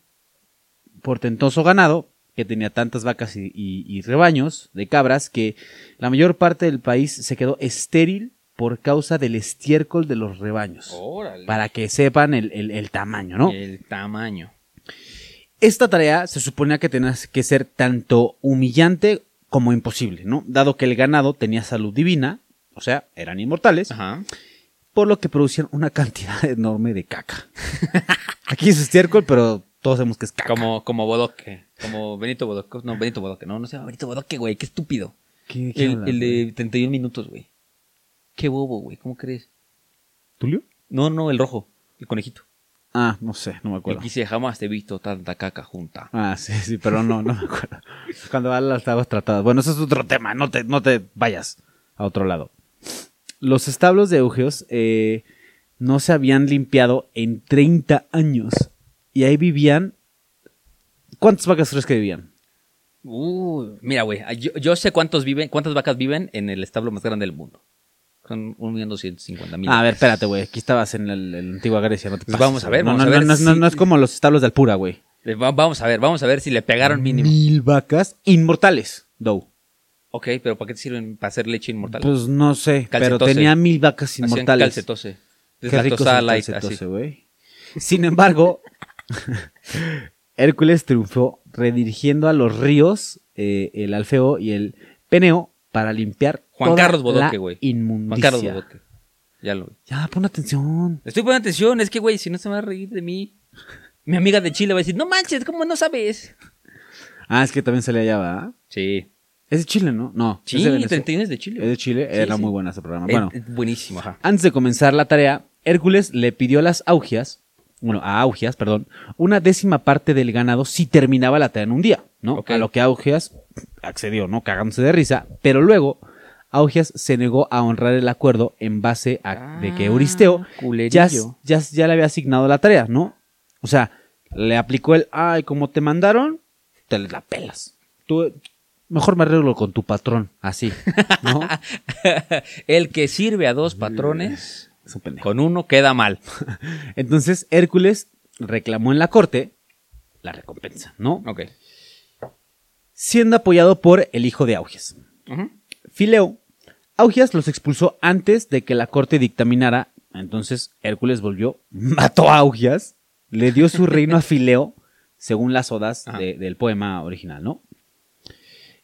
portentoso ganado que tenía tantas vacas y, y- y rebaños de cabras que la mayor parte del país se quedó estéril por causa del estiércol de los rebaños. Órale. Para que sepan el, el- el tamaño, ¿no? El tamaño. Esta tarea se suponía que tenía que ser tanto humillante como imposible, ¿no? Dado que el ganado tenía salud divina, o sea, eran inmortales, Ajá. por lo que producían una cantidad enorme de caca. Aquí es estiércol, pero todos sabemos que es caca. Como, como Bodoque. Como Benito Bodoque. No, Benito Bodoque. No, no se llama Benito Bodoque, güey. Qué estúpido. ¿Qué- qué El, hablas, el de 31 minutos, güey. Qué bobo, güey. ¿Cómo crees? ¿Tulio? No, no, el rojo. El conejito. Ah, no sé, no me Y acuerdo. dice, jamás te he visto tanta caca junta. Ah, sí, sí, pero no, no me acuerdo. Cuando va a las aguas tratadas. Bueno, eso es otro tema, no te, no te vayas a otro lado. Los establos de Eugeos eh, no se habían limpiado en 30 años. Y ahí vivían... ¿Cuántas vacas crees que vivían? Uh, mira, güey, yo, yo sé cuántos viven, cuántas vacas viven en el establo más grande del mundo. Son 1.250.000. Ah, a ver, espérate, güey. Aquí estabas en, la antigua Grecia, no te Pues pases, vamos a ver, no, vamos no, a ver No, no, no, si- no es como los establos de Alpura, güey. Va- Vamos a ver, vamos a ver si le pegaron mínimo. Mil vacas inmortales, Dow. Ok, pero ¿para qué te sirven? ¿Para hacer leche inmortal? Pues no sé, pero tenía mil vacas Hacían inmortales. calcetose. Qué rico light, calcetose, güey. Sin embargo, Hércules triunfó redirigiendo a los ríos eh, el Alfeo y el Peneo para limpiar Juan toda Carlos Bodoque, güey. inmundicia. Juan Carlos Bodoque. Ya lo Ya, pon atención. Estoy poniendo atención, es que, güey, si no se va a reír de mí. Mi amiga de Chile va a decir, no manches, ¿cómo no sabes? Ah, es que también sale allá, ¿va? Sí. Es de Chile, ¿no? No. Sí, es de Venezuela. 31 es de Chile. Es de Chile. Sí, Era sí. muy buena ese programa. Bueno, es buenísimo, ajá. Antes de comenzar la tarea, Hércules le pidió a las Augias, bueno, a Augias, perdón, una décima parte del ganado si terminaba la tarea en un día, ¿no? A lo que Augias accedió, ¿no? Cagándose de risa, pero luego Augias se negó a honrar el acuerdo en base a de que Ah, Euristeo ya, ya, ya le había asignado la tarea, ¿no? O sea, le aplicó el, ay, como te mandaron, te la pelas. Tú, mejor me arreglo con tu patrón, así, ¿no? El que sirve a dos patrones, Es un pendejo. con uno queda mal. Entonces Hércules reclamó en la corte la recompensa, ¿no? Ok. Siendo apoyado por el hijo de Augias. Fileo, Augias los expulsó antes de que la corte dictaminara. Entonces Hércules volvió, mató a Augias, le dio su reino a Fileo, según las odas de- del poema original, ¿no?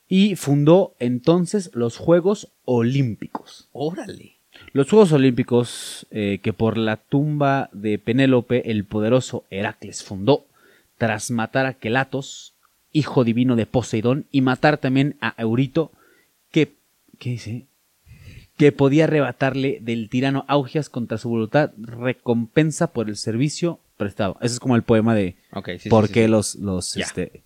Y fundó entonces los Juegos Olímpicos. Órale. Los Juegos Olímpicos eh, que por la tumba de Penélope el poderoso Heracles fundó, tras matar a Quelatos, hijo divino de Poseidón, y matar también a Eurito, que, ¿qué dice? que podía arrebatarle del tirano Augias contra su voluntad recompensa por el servicio prestado. Ese es como el poema de sí, por sí, qué sí. los, los, este,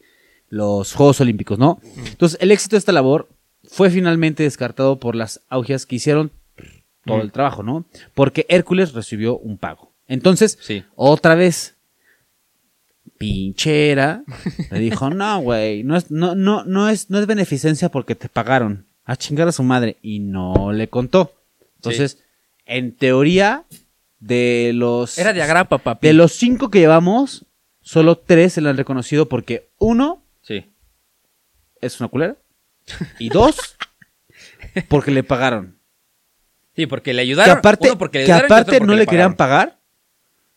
los Juegos Olímpicos, ¿no? Entonces, el éxito de esta labor fue finalmente descartado por las augias que hicieron todo Mm. el trabajo, ¿no? Porque Hércules recibió un pago. Entonces, Sí. otra vez, pinchera, le dijo, no, güey, no es, no, no, no es, no es beneficencia porque te pagaron. A chingar a su madre. Y no le contó. Entonces, en teoría, de los... Era de agrapa, papi. De los cinco que llevamos, solo tres se le han reconocido porque uno Sí. es una culera y dos porque le pagaron. Sí, porque le Que ayudaron. aparte, uno porque le que ayudaron y aparte no le querían pagar.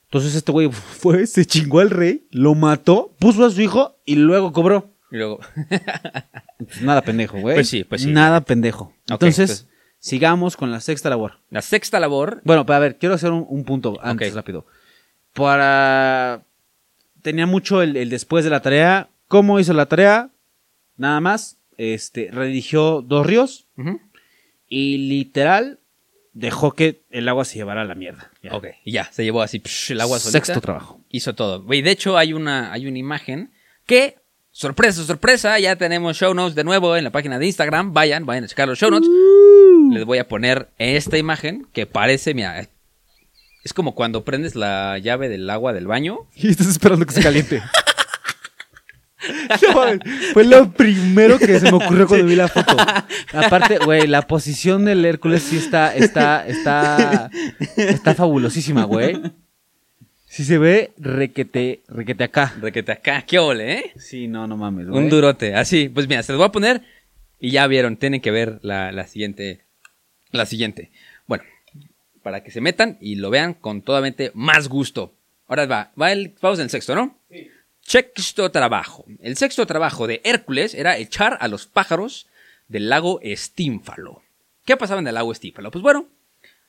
Entonces este güey fue, se chingó al rey, lo mató, puso a su hijo y luego cobró. Y luego, Pues nada pendejo, güey. Pues sí, pues sí. Nada pendejo. Ok, entonces, entonces- sigamos con la sexta labor. la sexta labor. Bueno, pero a ver, quiero hacer un, un punto antes rápido. Para... Tenía mucho el, el después de la tarea. ¿Cómo hizo la tarea? Nada más. Este, redirigió dos ríos y literal dejó que el agua se llevara a la mierda. Ya. Ok, y ya, se llevó así psh, el agua solita. Sexto trabajo. Hizo todo. Güey, de hecho, hay una, hay una imagen que, sorpresa, sorpresa, ya tenemos show notes de nuevo en la página de Instagram. Vayan, vayan a checar los show notes. Uh. Les voy a poner esta imagen que parece, mira, es como cuando prendes la llave del agua del baño. Y estás esperando que se caliente. No, fue lo primero que se me ocurrió cuando vi la foto. Aparte, güey, la posición del Hércules sí está, está, está, está fabulosísima, güey. Sí se ve requete, requete acá. De que te acá, qué ole, ¿eh? Sí, no, no mames, güey. Un durote, así. Pues mira, se los voy a poner y ya vieron, tienen que ver la, la siguiente. La siguiente. Bueno, para que se metan y lo vean con totalmente más gusto. Ahora va, va el, vamos en el sexto, ¿no? Sí. Sexto trabajo. El sexto trabajo de Hércules era echar a los pájaros del lago Estínfalo. ¿Qué pasaba en el lago Estínfalo? Pues bueno,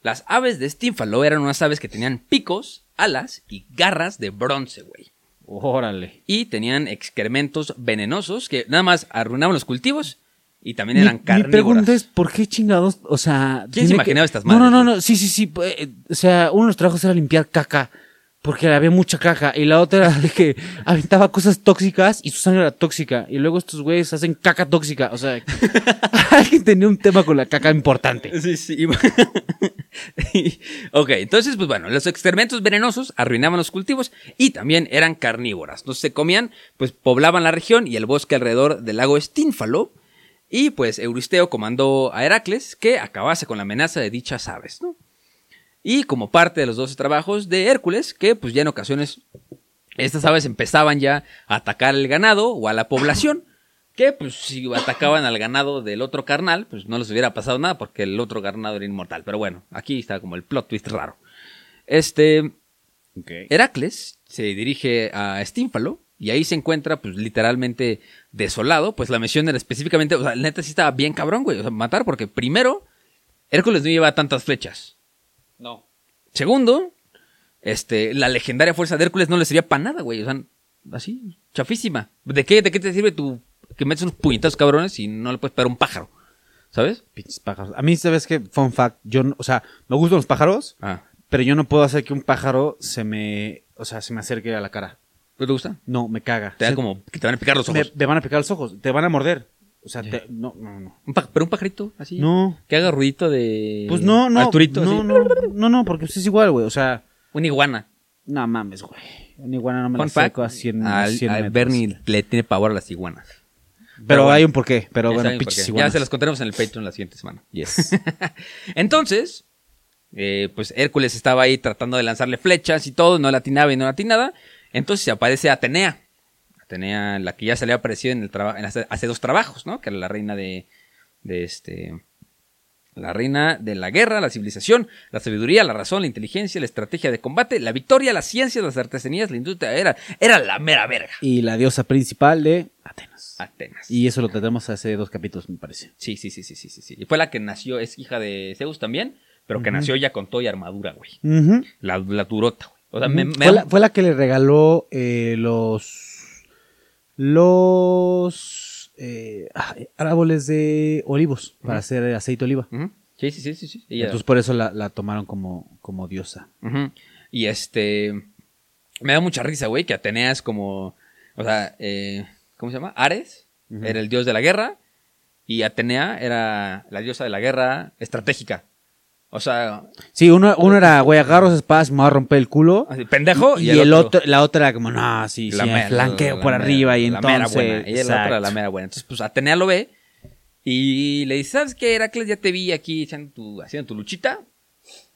las aves de Estínfalo eran unas aves que tenían picos, alas y garras de bronce, güey Órale. y tenían excrementos venenosos que nada más arruinaban los cultivos y también Mi, eran mi carnívoras. pregunta es, ¿por qué chingados? O sea... ¿Quién se imaginaba que- estas No, no, madres, no, güey? no, sí, sí, sí. eh, O sea, uno de los trabajos era limpiar caca. Porque había mucha caca. Y la otra era que aventaba cosas tóxicas y su sangre era tóxica. Y luego estos güeyes hacen caca tóxica. O sea, alguien tenía un tema con la caca importante. Sí, sí. Ok, entonces, pues bueno, los excrementos venenosos arruinaban los cultivos y también eran carnívoras. Entonces se comían, pues poblaban la región y el bosque alrededor del lago Estínfalo. Y pues Euristeo comandó a Heracles que acabase con la amenaza de dichas aves, ¿no? Y como parte de los 12 trabajos de Hércules, que pues ya en ocasiones estas aves empezaban ya a atacar el ganado o a la población, que pues si atacaban al ganado del otro carnal, pues no les hubiera pasado nada porque el otro ganado era inmortal. Pero bueno, aquí está como el plot twist raro. Este, Heracles se dirige a Estínfalo y ahí se encuentra, pues literalmente desolado. Pues la misión era específicamente, o sea, neta sí estaba bien cabrón, güey. O sea, matar, porque primero, Hércules no lleva tantas flechas. No. Segundo, este, la legendaria fuerza de Hércules no le sería para nada, güey. O sea, así, chafísima. ¿De qué, ¿De qué te sirve tu que metes unos puñetazos cabrones y no le puedes pegar un pájaro? ¿Sabes? Pinches pájaros. A mí, ¿sabes qué? Fun fact. Yo, no- o sea, me gustan los pájaros, Ah. pero yo no puedo hacer que un pájaro se me, o sea, se me acerque a la cara. ¿No te gusta? No, me caga. Te da Se- como que te van a picar los me, ojos. me van a picar los ojos, te van a morder. O sea, te- no, no, no. Un pero un pajarito, así. No. Que haga ruidito de. Pues no, no. Arturito, no, así. no, no, no, porque es igual, güey. O sea, Una iguana. no mames, güey. Una iguana no me la Fun fact, saco a 100, al, 100 al. Bernie le tiene pavor a las iguanas. Pero hay un porqué. Pero bueno, pinches iguanas. Ya se las contaremos en el Patreon la siguiente semana. Yes. Entonces, eh, pues Hércules estaba ahí tratando de lanzarle flechas y todo, no latinaba y no latinaba. Entonces se aparece Atenea. Atenea, la que ya se le había aparecido en el traba- en hace, hace dos trabajos, ¿no? Que era la reina de, de este. La reina de la guerra, la civilización, la sabiduría, la razón, la inteligencia, la estrategia de combate, la victoria, las ciencias, las artesanías, la industria. Era, era la mera verga. Y la diosa principal de Atenas. Atenas. Y eso lo tratamos hace dos capítulos, me parece. Sí, sí, sí, sí, sí, sí. Y fue la que nació, es hija de Zeus también, pero que nació ya con todo y armadura, güey. Ujú. La, la durota, güey. O sea, me, me fue, da- la, fue la que le regaló eh, los los eh, ah, árboles de olivos para hacer aceite de oliva. Sí, sí, sí, sí, sí. Ella- Entonces por eso la, la tomaron como, como diosa. Y este. Me da mucha risa, güey, que Atenea es como. O sea, eh, ¿cómo se llama? Ares era el dios de la guerra. Y Atenea era la diosa de la guerra estratégica. O sea, Sí, uno, uno era, güey, agarro esa espada, se me va a romper el culo. así, pendejo. y, el otro, la otra era como, no, sí, la sí, mera- flanqueo la por mera- arriba y la entonces... mera buena. Ella la otra, la mera buena. Entonces, pues Atenea lo ve y le dice, ¿sabes qué, Heracles? Ya te vi aquí echando tu, haciendo tu luchita.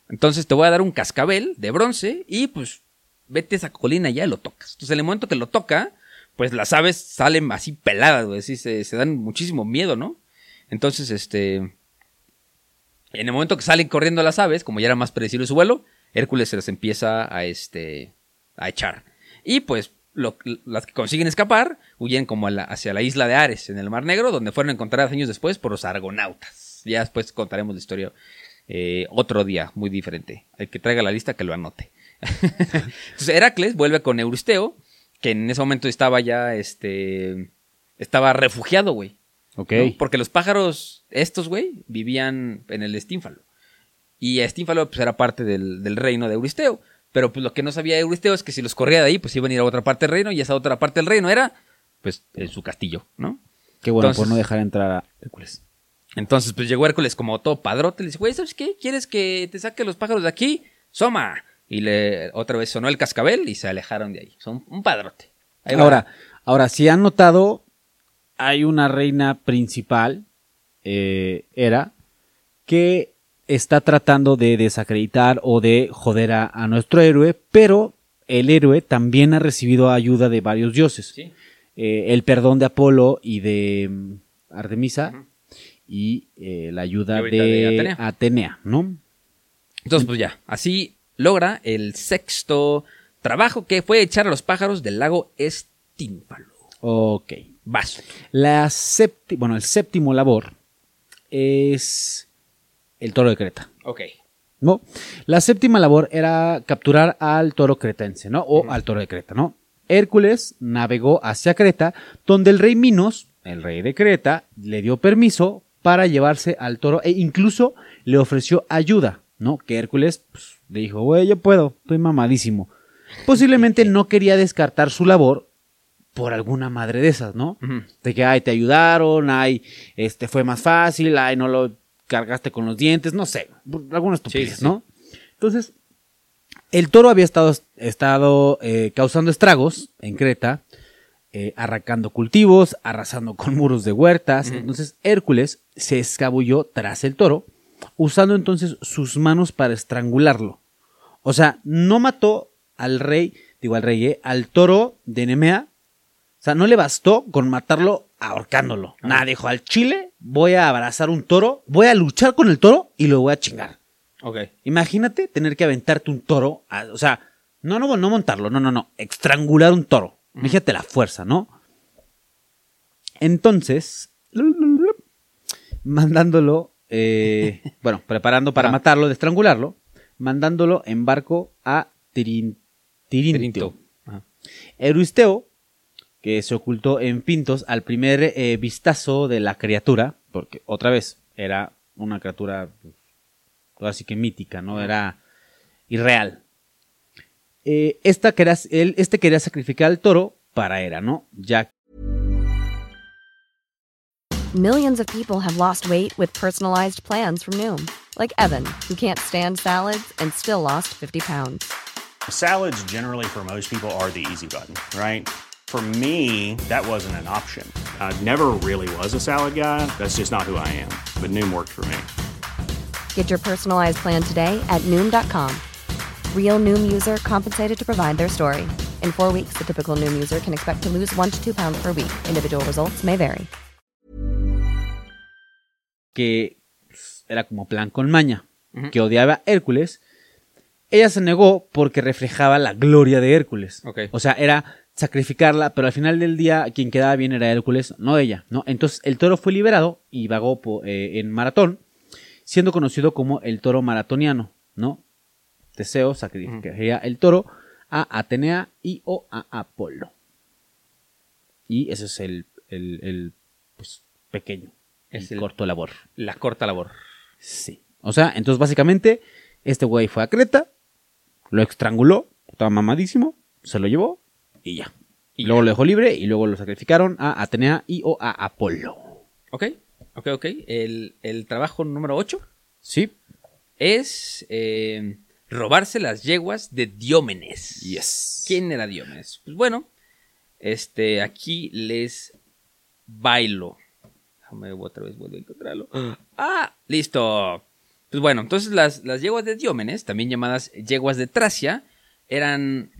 Entonces te voy a dar un cascabel de bronce y pues vete a esa colina y ya lo tocas. Entonces en el momento que lo toca, pues las aves salen así peladas, güey, así se, se dan muchísimo miedo, ¿no? Entonces, este... En el momento que salen corriendo las aves, como ya era más predecible su vuelo, Hércules se las empieza a este a echar. Y pues lo- las que consiguen escapar huyen como hacia la isla de Ares, en el Mar Negro, donde fueron encontradas años después por los argonautas. Ya después contaremos la historia eh, otro día, muy diferente. El que traiga la lista que lo anote. Entonces Heracles vuelve con Euristeo, que en ese momento estaba ya, este, estaba refugiado, güey. Ok. ¿no? Porque los pájaros, estos, güey, vivían en el Estínfalo. Y Estínfalo, pues, era parte del, del reino de Euristeo. Pero, pues, lo que no sabía Euristeo es que si los corría de ahí, pues, iban a ir a otra parte del reino. Y esa otra parte del reino era, pues, en su castillo, ¿no? Qué bueno Entonces- por no dejar entrar a Hércules. Entonces, pues, llegó Hércules como todo padrote. Le dice, güey, ¿sabes qué? ¿Quieres que te saque los pájaros de aquí? ¡Soma! Y le, otra vez sonó el cascabel y se alejaron de ahí. Son un padrote. Ahí. Ahora, ahora, si han notado, hay una reina principal, eh, era, que está tratando de desacreditar o de joder a, a nuestro héroe, pero el héroe también ha recibido ayuda de varios dioses. Sí. Eh, el perdón de Apolo y de mm, Artemisa y eh, la ayuda de, de Atenea. Atenea, ¿no? Entonces, pues ya, así logra el sexto trabajo que fue echar a los pájaros del lago Estínfalo. Ok. Vaso. La sépti- bueno, el séptimo labor es el toro de Creta. Ok. ¿no? La séptima labor era capturar al toro cretense, ¿no? O al toro de Creta, ¿no? Hércules navegó hacia Creta, donde el rey Minos, el rey de Creta, le dio permiso para llevarse al toro e incluso le ofreció ayuda, ¿no? Que Hércules pues, le dijo, güey, yo puedo, estoy mamadísimo. Posiblemente no quería descartar su labor por alguna madre de esas, ¿no? De que, ay, te ayudaron, ay, este, fue más fácil, ay, no lo cargaste con los dientes, no sé, alguna estupidez, Sí, sí, sí. ¿no? Entonces, el toro había estado, estado eh, causando estragos en Creta, eh, arrancando cultivos, arrasando con muros de huertas. Entonces, Hércules se escabulló tras el toro, usando entonces sus manos para estrangularlo. O sea, no mató al rey, digo al rey, eh, al toro de Nemea. O sea, no le bastó con matarlo ahorcándolo. Nada, dijo, al chile voy a abrazar un toro, voy a luchar con el toro y lo voy a chingar. Ok. Imagínate tener que aventarte un toro, a- o sea, no, no, no montarlo, no, no, no, estrangular un toro. Imagínate la fuerza, ¿no? Entonces, mandándolo, eh, bueno, preparando para matarlo, de estrangularlo, mandándolo en barco a Tirin-. Tirinto. Euristeo, que se ocultó en Pintos al primer eh, vistazo de la criatura, porque otra vez era una criatura, pues, así que mítica, ¿no? Era irreal. Eh, esta quería, él, este quería sacrificar al toro para Hera, ¿no? Ya Millions of people have lost weight with personalized plans from Noom, like Evan, who can't stand salads and still lost 50 pounds. Salads, generally, for most people, are the easy button, right? For me, that wasn't an option. I never really was a salad guy. That's just not who I am. But Noom worked for me. Get your personalized plan today at Noom.com. Real Noom user compensated to provide their story. In four weeks, the typical Noom user can expect to lose one to two pounds per week. Individual results may vary. que era como plan con maña, Ujú. que odiaba Hércules, ella se negó porque reflejaba la gloria de Hércules. Ok. O sea, era sacrificarla, pero al final del día quien quedaba bien era Hércules, no ella, ¿no? Entonces el toro fue liberado y vagó eh, en maratón, siendo conocido como el toro maratoniano, ¿no? Teseo sacrificaría el toro a Atenea y o a Apolo. Y ese es el, el, el, pues, pequeño, Es el el- corto labor. La corta labor. Sí. O sea, entonces básicamente este güey fue a Creta, lo estranguló, estaba mamadísimo, se lo llevó y ya. Y luego ya. lo dejó libre y luego lo sacrificaron a Atenea y o a Apolo. Ok, ok, ok. El, el trabajo número 8 Sí. es eh, robarse las yeguas de Diómenes. Yes. ¿Quién era Diómenes? Pues bueno, este, aquí les bailo. Déjame otra vez vuelvo a encontrarlo. ¡Ah! ¡Listo! Pues bueno, entonces las, las yeguas de Diómenes, también llamadas yeguas de Tracia, eran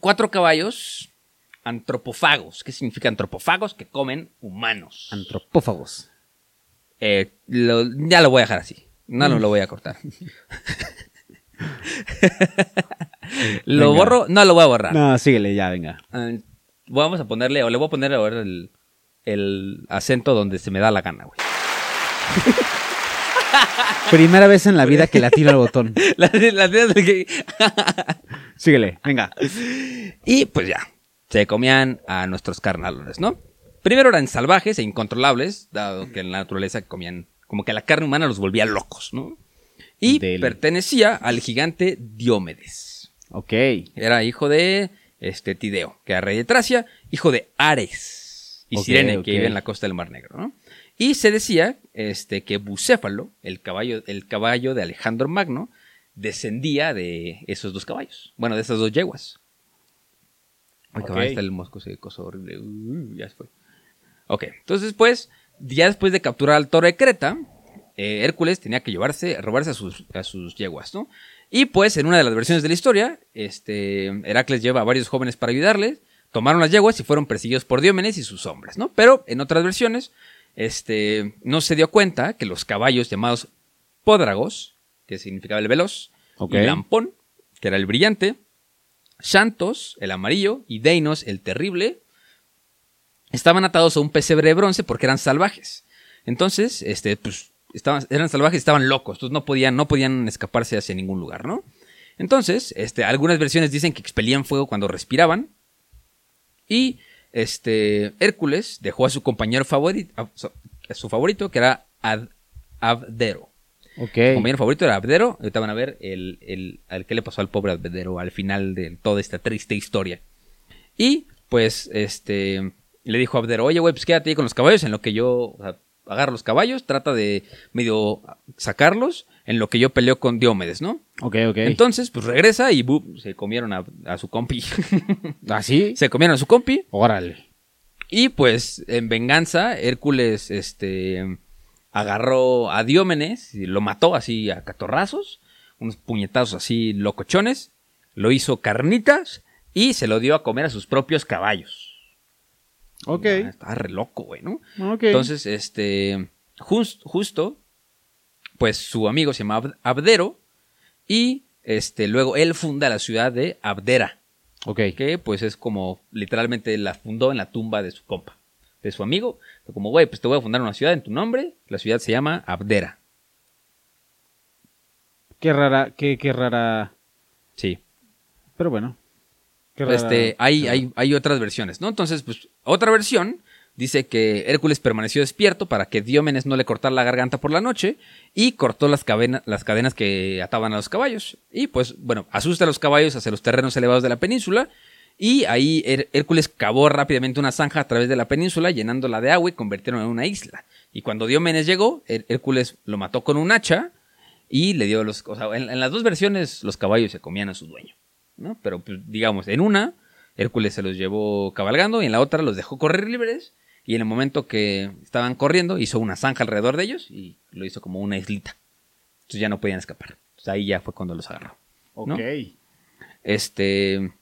cuatro caballos antropófagos. ¿Qué significa antropófagos? Que comen humanos. Antropófagos. Eh, lo- ya lo voy a dejar así. No, no lo voy a cortar. lo Venga. borro, no lo voy a borrar. No, síguele ya, venga. Ah, vamos a ponerle, o le voy a poner ahora el, el acento donde se me da la gana, güey. Primera vez en la vida que le atino al botón. La- la- la- Síguele, venga. y pues ya, se comían a nuestros carnalones, ¿no? Primero eran salvajes e incontrolables, dado que en la naturaleza comían, como que la carne humana los volvía locos, ¿no? Y Del- pertenecía al gigante Diomedes. Ok. Era hijo de este Tideo, que era rey de Tracia, hijo de Ares y Ok, Sirene, que vive en la costa del Mar Negro, ¿no? Y se decía este, que Bucéfalo, el caballo, el caballo de Alejandro Magno, descendía de esos dos caballos. Bueno, de esas dos yeguas. Ay, ahí está el mosco, ese coso horrible. Uh, ya se fue. Ok, entonces pues, ya después de capturar al toro de Creta, eh, Hércules tenía que llevarse, robarse a sus, a sus yeguas, ¿no? Y pues, en una de las versiones de la historia, este, Heracles lleva a varios jóvenes para ayudarles, tomaron las yeguas y fueron perseguidos por Diómenes y sus hombres, ¿no? Pero en otras versiones, este, no se dio cuenta que los caballos llamados Pódragos, que significaba el veloz, Ok. y Lampón, que era el brillante, Xantos, el amarillo, y Deinos, el terrible, estaban atados a un pesebre de bronce porque eran salvajes. Entonces, este, pues, estaban, eran salvajes y estaban locos, entonces no podían, no podían escaparse hacia ningún lugar, ¿no? Entonces, este, algunas versiones dicen que expelían fuego cuando respiraban. Y este, Hércules dejó a su compañero favorito, a su, a su favorito, que era Ad- Abdero. Ok. Su compañero favorito era Abdero. Ahorita van a ver el, el, el qué le pasó al pobre Abdero al final de toda esta triste historia. Y pues, este, le dijo a Abdero, oye, güey, pues quédate ahí con los caballos en lo que yo o sea, agarro los caballos, trata de medio sacarlos en lo que yo peleo con Diomedes, ¿no? Ok, ok. Entonces, pues regresa y ¡bum! se comieron a, a su compi. ¿Así? se comieron a su compi. Órale. Y pues, en venganza, Hércules, este, agarró a Diómenes y lo mató así a catorrazos, unos puñetazos así locochones, lo hizo carnitas y se lo dio a comer a sus propios caballos. Ok. Ah, Estaba re loco, güey, ¿no? Entonces, este, jus- justo, pues su amigo se llama Ab- Abdero y este, luego él funda la ciudad de Abdera, ok. que pues es como literalmente la fundó en la tumba de su compa, de su amigo. Fue como, güey, pues te voy a fundar una ciudad en tu nombre, la ciudad se llama Abdera. Qué rara, qué, qué rara. Sí. Pero bueno. Qué rara. Este, hay, hay, hay otras versiones, ¿no? Entonces, pues, otra versión dice que Hércules permaneció despierto para que Diómenes no le cortara la garganta por la noche y cortó las, cadena- las cadenas que ataban a los caballos. Y pues, bueno, asusta a los caballos hacia los terrenos elevados de la península. Y ahí Her- Hércules cavó rápidamente una zanja a través de la península, llenándola de agua y convirtieron en una isla. Y cuando Diómenes llegó, Her- Hércules lo mató con un hacha y le dio los. O sea, en, en las dos versiones los caballos se comían a su dueño. ¿no? Pero, pues, digamos, en una, Hércules se los llevó cabalgando y en la otra los dejó correr libres. Y en el momento que estaban corriendo, hizo una zanja alrededor de ellos y lo hizo como una islita. Entonces ya no podían escapar. Entonces ahí ya fue cuando los agarró. ¿no? Ok. Este.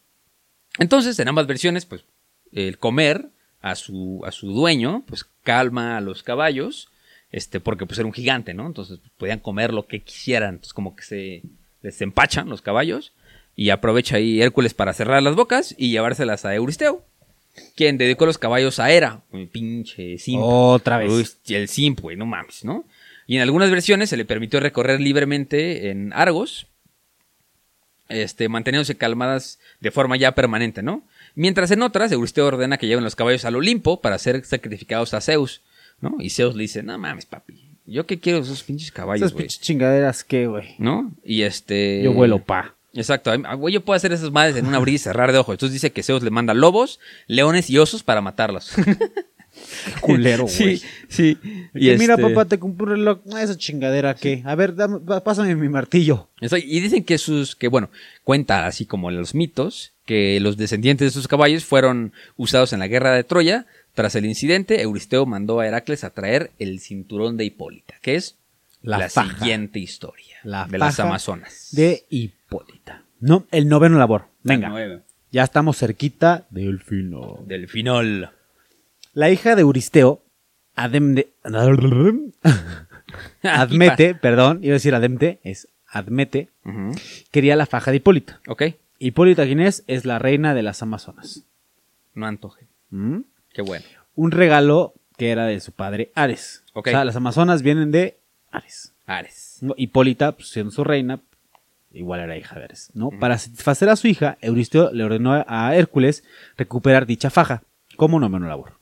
Entonces, en ambas versiones, pues, el comer a su, a su dueño, pues calma a los caballos. Este, porque pues era un gigante, ¿no? Entonces pues, podían comer lo que quisieran. Entonces, como que se les empachan los caballos. Y aprovecha ahí Hércules para cerrar las bocas y llevárselas a Euristeo. Quien dedicó los caballos a Hera. Un pinche simp. Otra vez. Uy, el simp, güey, no mames, ¿no? Y en algunas versiones se le permitió recorrer libremente en Argos, este, manteniéndose calmadas de forma ya permanente, ¿no? Mientras en otras, Euristeo ordena que lleven los caballos al Olimpo para ser sacrificados a Zeus, ¿no? Y Zeus le dice, no mames, papi, yo qué quiero esos pinches caballos, Esas güey, pinches chingaderas, ¿qué, güey? ¿no? Y este... Yo vuelo pa. Exacto, güey, yo puedo hacer esas madres en un abrir y cerrar de ojos. Entonces dice que Zeus le manda lobos, leones y osos para matarlos. Culero, güey. sí, sí. Y mira, este- papá, te compré un reloj. Esa chingadera, ¿qué? A ver, dame- pásame mi martillo. Y dicen que sus, que bueno, cuenta así como los mitos, que los descendientes de sus caballos fueron usados en la guerra de Troya. Tras el incidente, Euristeo mandó a Heracles a traer el cinturón de Hipólita, que es La siguiente historia La de las Amazonas. De Hipólita. No, el noveno labor. Venga. Ya estamos cerquita del final. Del final. La hija de Euristeo, Ademde... Admete, perdón, iba a decir Ademte, es Admete, quería la faja de Hipólita. Ok, Hipólita, ¿quién es? La reina de las Amazonas. no antoje. ¿Mm? Qué bueno. Un regalo que era de su padre Ares. Ok. O sea, las Amazonas vienen de Ares. Ares. ¿no? Hipólita, pues, siendo su reina, igual era hija de Ares, ¿no? Para satisfacer a su hija, Euristeo le ordenó a Hércules recuperar dicha faja, como noveno labor.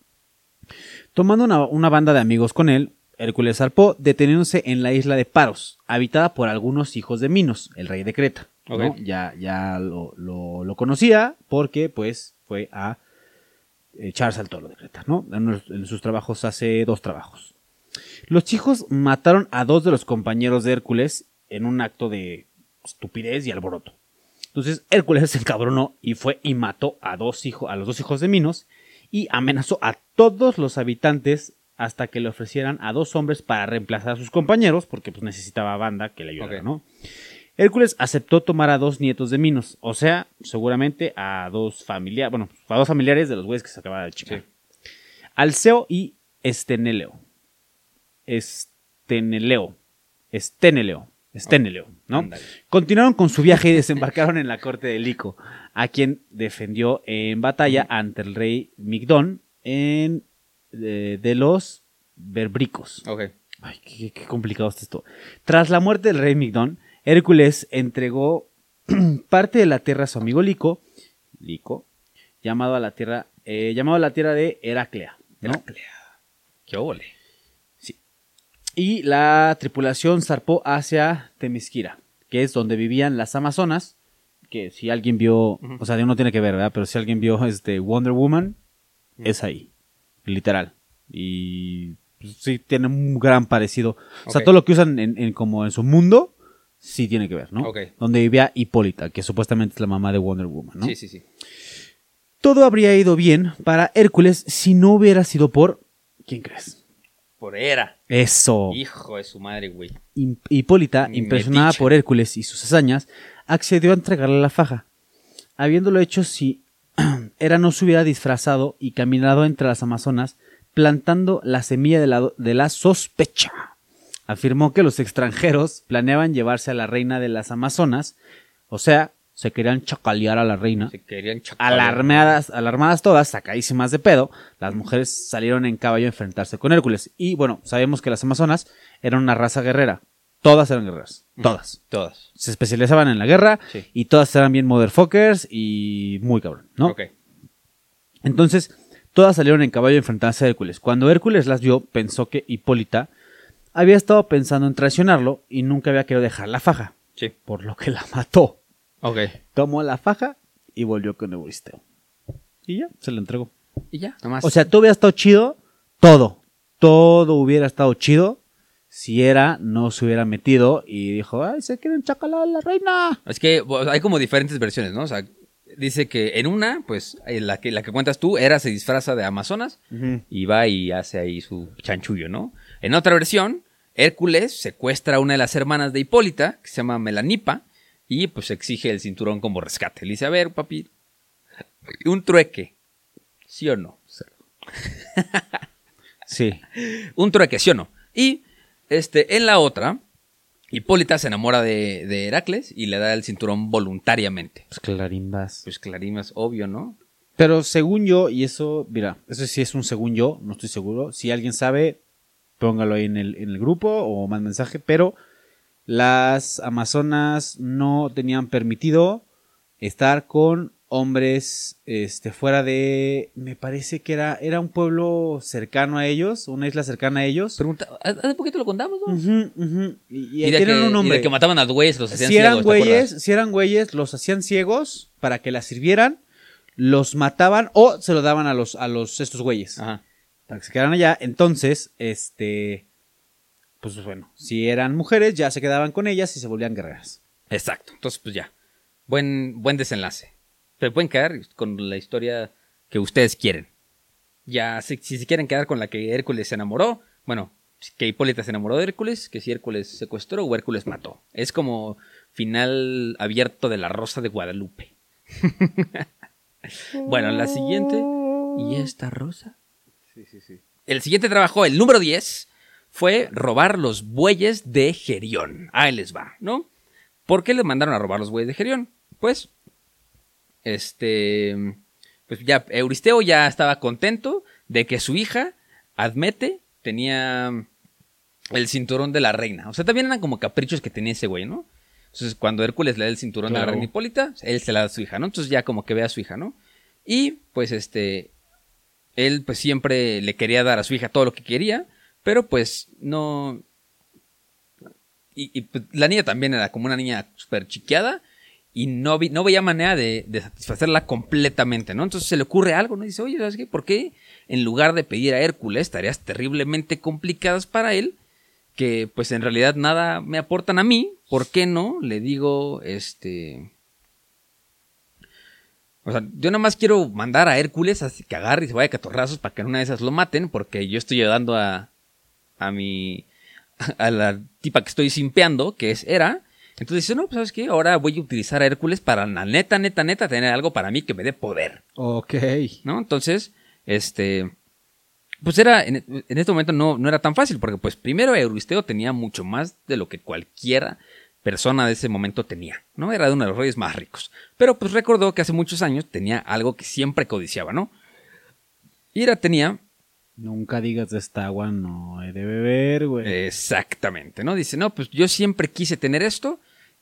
Tomando una, una banda de amigos con él, Hércules zarpó, deteniéndose en la isla de Paros, habitada por algunos hijos de Minos, el rey de Creta. Ya, ya lo, lo- lo conocía porque, pues, fue a echarse al toro de Creta, ¿no? En, sus trabajos hace dos trabajos. Los chicos mataron a dos de los compañeros de Hércules en un acto de estupidez y alboroto. Entonces Hércules se encabronó y fue y mató a, dos hijos, a los dos hijos de Minos y amenazó a todos los habitantes hasta que le ofrecieran a dos hombres para reemplazar a sus compañeros, porque pues necesitaba banda que le ayudara. ¿no? Hércules aceptó tomar a dos nietos de Minos, o sea, seguramente a dos familiares, bueno, a dos familiares de los güeyes que se acababa de chingar. Alceo y Esteneleo. Esteneleo. Esteneleo. Esteneleo, Continuaron con su viaje y desembarcaron en la corte de Lico, a quien defendió en batalla ante el rey Migdón en, de, de los berbricos. Ok. Ay, qué, qué- complicado está esto. Tras la muerte del rey Migdón, Hércules entregó parte de la tierra a su amigo Lico, Lico, llamado a la tierra, eh, llamado a la tierra de Heraclea. ¿no? Qué óvole. Y la tripulación zarpó hacia Temisquira, que es donde vivían las Amazonas. Que si alguien vio, o sea, no tiene que ver, ¿verdad? Pero si alguien vio este Wonder Woman, es ahí, literal. Y pues, sí tiene un gran parecido. O sea, todo lo que usan en, en- como en su mundo, sí tiene que ver, ¿no? Ok. Donde vivía Hipólita, que supuestamente es la mamá de Wonder Woman, ¿no? Sí, sí, sí. Todo habría ido bien para Hércules si no hubiera sido por... ¿Quién crees? Por era. Eso. Hijo de su madre, güey. Hipólita, Mi impresionada metiche. por Hércules y sus hazañas, accedió a entregarle la faja. Habiéndolo hecho si Hera no se hubiera disfrazado y caminado entre las Amazonas, plantando la semilla de la, de la sospecha. Afirmó que los extranjeros planeaban llevarse a la reina de las Amazonas, o sea, se querían chacalear a la reina. Se querían chacalear. Alarmadas, alarmadas todas, sacadísimas de pedo, las mujeres salieron en caballo a enfrentarse con Hércules. Y bueno, sabemos que las Amazonas eran una raza guerrera. Todas eran guerreras. Todas. Todas. Se especializaban en la guerra Sí. y todas eran bien motherfuckers y muy cabrón, ¿no? Ok. Entonces, todas salieron en caballo a enfrentarse a Hércules. Cuando Hércules las vio, pensó que Hipólita había estado pensando en traicionarlo y nunca había querido dejar la faja, Sí. por lo que la mató. Ok. Tomó la faja y volvió con Euristeo. Y ya, se la entregó. Y ya, nomás. O sea, todo hubiera estado chido, todo. Todo hubiera estado chido si era no se hubiera metido y dijo, ay, se quieren chacalar a la reina. Es que hay como diferentes versiones, ¿no? O sea, dice que en una, pues, eh, la que, la que cuentas tú, Era se disfraza de Amazonas y va y hace ahí su chanchullo, ¿no? En otra versión, Hércules secuestra a una de las hermanas de Hipólita, que se llama Melanipa, y pues exige el cinturón como rescate. Le dice, a ver, papi, un trueque, ¿sí o no? Sí. Un trueque, ¿sí o no? Y este, en la otra, Hipólita se enamora de, de Heracles y le da el cinturón voluntariamente. Pues clarimbas. Pues clarín, obvio, ¿no? Pero según yo, y eso, mira, eso sí es un según yo, no estoy seguro. Si alguien sabe, póngalo ahí en el, en el grupo o más mensaje, pero las Amazonas no tenían permitido estar con hombres este, fuera de, me parece que era, era un pueblo cercano a ellos, una isla cercana a ellos. Pregunta, hace poquito lo contamos, ¿no? Ujú. Y, y tienen que, un nombre. y de que mataban a güeyes, los hacían si eran ciegos, ¿te acuerdas? güeyes, si eran güeyes, los hacían ciegos para que las sirvieran, los mataban o se lo daban a los, a los estos güeyes. Ajá. Para que se quedaran allá. Entonces, este. Pues bueno, si eran mujeres, ya se quedaban con ellas y se volvían guerreras. Exacto. Entonces, pues ya. Buen, buen desenlace. Se pueden quedar con la historia que ustedes quieren. Ya, si, si se quieren quedar con la que Hércules se enamoró, bueno, que Hipólita se enamoró de Hércules, que si Hércules secuestró o Hércules mató. Es como final abierto de la Rosa de Guadalupe. bueno, la siguiente. ¿Y esta rosa? El siguiente trabajo, el número 10, fue robar los bueyes de Gerión. Ahí les va, ¿no? ¿Por qué le mandaron a robar los bueyes de Gerión? Pues, este, pues ya Euristeo ya estaba contento de que su hija, Admete, tenía el cinturón de la reina. O sea, también eran como caprichos que tenía ese güey, ¿no? Entonces, cuando Hércules le da el cinturón de la reina Hipólita, él se la da a su hija, ¿no? Entonces ya como que ve a su hija, ¿no? Y pues este, él pues siempre le quería dar a su hija todo lo que quería, pero pues no... Y, pues, la niña también era como una niña súper chiqueada y no, vi- no veía manera de, de satisfacerla completamente, ¿no? Entonces se le ocurre algo, ¿no? Dice, oye, ¿sabes qué? ¿Por qué en lugar de pedir a Hércules tareas terriblemente complicadas para él, que pues en realidad nada me aportan a mí, ¿por qué no? Le digo, este... O sea, yo nada más quiero mandar a Hércules a que agarre y se vaya a catorrazos para que en una de esas lo maten, porque yo estoy ayudando a, a mi, a la tipa que estoy simpeando, que es Hera. Entonces dice, no, pues sabes qué, ahora voy a utilizar a Hércules para la neta, neta, neta, tener algo para mí que me dé poder. Ok. ¿no? Entonces, este, pues era, en, en este momento no, no era tan fácil, porque pues primero Euristeo tenía mucho más de lo que cualquiera persona de ese momento tenía, ¿no? Era de uno de los reyes más ricos. Pero pues recordó que hace muchos años tenía algo que siempre codiciaba, ¿no? Ira tenía Nunca digas de esta agua no he de beber, güey. Exactamente, ¿no? Dice, no, pues yo siempre quise tener esto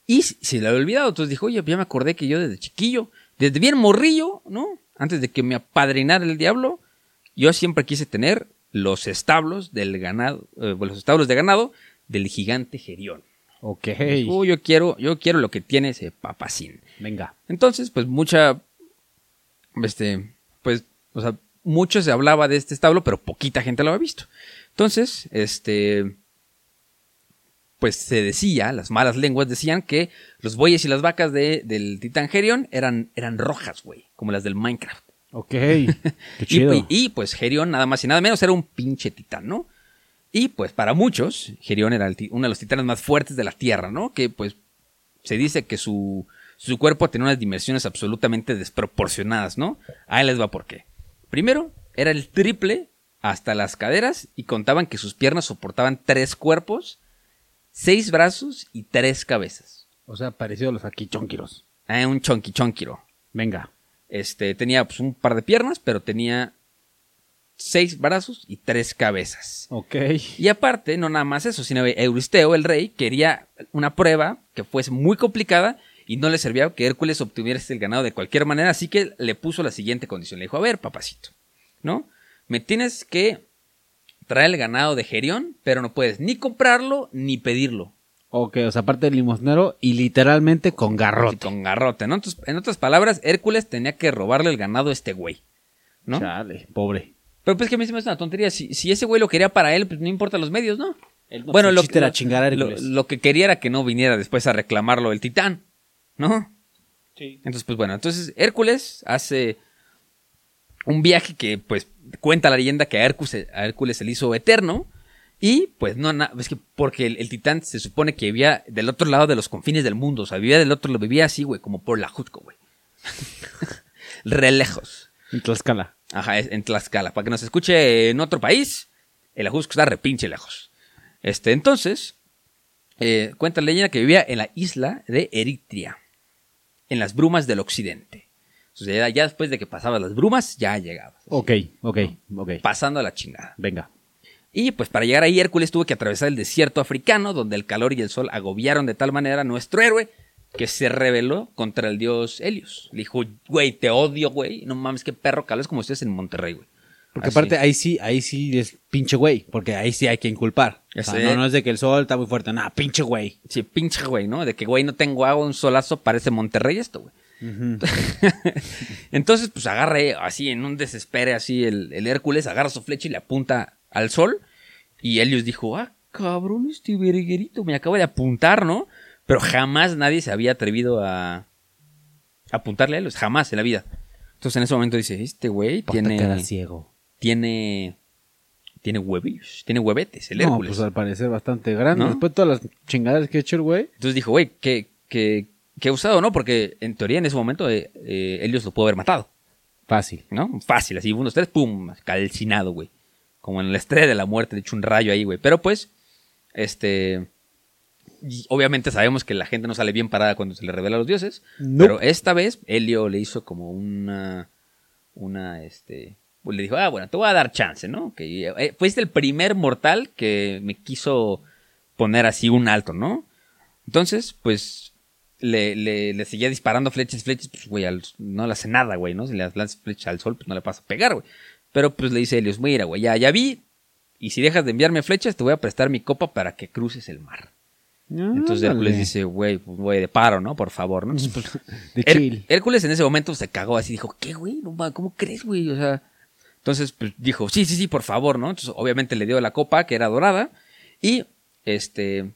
y se le había olvidado. Entonces dijo, oye, ya me acordé que yo desde chiquillo, desde bien morrillo, ¿no? Antes de que me apadrinara el diablo, yo siempre quise tener los establos del ganado, eh, los establos de ganado del gigante Gerión. Ok. Uh, yo quiero, yo quiero lo que tiene ese papacín. Venga. Entonces, pues mucha, este, pues, o sea, mucho se hablaba de este establo, pero poquita gente lo había visto. Entonces, este, pues se decía, las malas lenguas decían que los bueyes y las vacas de- del titán Gerión eran, eran rojas, güey, como las del Minecraft. Ok. Qué Y, chido. y- y, pues Gerión nada más y nada menos era un pinche titán, ¿no? Y pues para muchos, Gerión era el uno de los titanes más fuertes de la Tierra, ¿no? Que pues se dice que su, su cuerpo tenía unas dimensiones absolutamente desproporcionadas, ¿no? Ahí les va por qué. Primero, era el triple hasta las caderas y contaban que sus piernas soportaban tres cuerpos, seis brazos y tres cabezas. O sea, parecido a los aquí chonquiros. Ah, un chonqui chonquiro. Venga. Este, tenía pues, un par de piernas, pero tenía seis brazos y tres cabezas. Ok. Y aparte, no nada más eso, sino que Euristeo, el rey, quería una prueba que fuese muy complicada y no le servía que Hércules obtuviera el ganado de cualquier manera, así que le puso la siguiente condición. Le dijo, a ver, papacito, ¿no? Me tienes que traer el ganado de Gerión, pero no puedes ni comprarlo ni pedirlo. Ok, o sea, aparte del limosnero y literalmente con garrote. Con garrote, ¿no? Entonces, en otras palabras, Hércules tenía que robarle el ganado a este güey, ¿no? Chale, pobre. Pero pues que a mí se me hace una tontería. Si, si ese güey lo quería para él, pues no importa los medios, ¿no? Bueno, el lo, chiste era lo- chingar a lo, lo que quería era que no viniera después a reclamarlo el titán, ¿no? Sí. Entonces, pues bueno, entonces Hércules hace un viaje que, pues, cuenta la leyenda que a Hércules, a Hércules se le hizo eterno. Y, pues, no, na- es que porque el, el titán se supone que vivía del otro lado de los confines del mundo. O sea, vivía del otro, lo vivía así, güey, como por la Jusco, güey. Re lejos. En Tlaxcala. Ajá, es en Tlaxcala. Para que nos escuche en otro país, el Ajusco está repinche lejos. Este, entonces, eh, cuenta la leyenda que vivía en la isla de Eritrea, en las brumas del occidente. O sea, ya, después de que pasabas las brumas, ya llegabas. Ok, ok, ok. Pasando a la chingada. Venga. Y pues para llegar ahí, Hércules tuvo que atravesar el desierto africano, donde el calor y el sol agobiaron de tal manera a nuestro héroe que se rebeló contra el dios Helios. Le dijo, güey, te odio, güey. No mames, qué perro calor. Es como ustedes en Monterrey, güey. Porque Así. aparte ahí sí, ahí sí es pinche güey, porque ahí sí hay que inculpar. O sea, Ese- no, no es de que el sol está muy fuerte, nada, pinche güey. Sí, pinche güey, ¿no? De que, güey, no tengo agua, un solazo, parece Monterrey esto, güey. Entonces, pues agarre así, en un desespere, así, el, el Hércules agarra su flecha y le apunta al sol. Y Helios dijo, ah, cabrón, este verguerito me acaba de apuntar, ¿no? Pero jamás nadie se había atrevido a apuntarle a Helios, jamás en la vida. Entonces en ese momento dice, este güey Tiene... ciego. Tiene, tiene huevillos, tiene huevetes, el No, Hércules. pues al parecer bastante grande. ¿No? Después de todas las chingadas que ha hecho el güey. Entonces dijo, güey, que, que, que usado, ¿no? Porque en teoría en ese momento eh, eh, Helios lo pudo haber matado, Fácil. ¿no? Fácil, así, unos tres, pum, calcinado, güey. Como en la estrella de la muerte, de hecho un rayo ahí, güey. Pero pues, este... y obviamente sabemos que la gente no sale bien parada cuando se le revela a los dioses. No. Pero esta vez Helio le hizo como una... Una, este... pues le dijo, ah, bueno, te voy a dar chance, ¿no? Que eh, fuiste el primer mortal que me quiso poner así un alto, ¿no? Entonces, pues, le, le, le seguía disparando flechas, flechas, pues, güey, al- no le hace nada, güey, ¿no? Si le lanzas flechas al sol, pues no le pasa a pegar, güey. Pero, pues, le dice Helios, mira, güey, ya, ya vi, y si dejas de enviarme flechas, te voy a prestar mi copa para que cruces el mar. Entonces. Hércules dice, güey, pues, güey, de paro, ¿no? Por favor, ¿no? Entonces, pues, De Her- chill. Hércules en ese momento se cagó así, dijo, ¿qué, güey? No, ¿Cómo crees, güey? O sea, entonces pues, dijo, sí, sí, sí, por favor, ¿no? Entonces obviamente le dio la copa, que era dorada, y este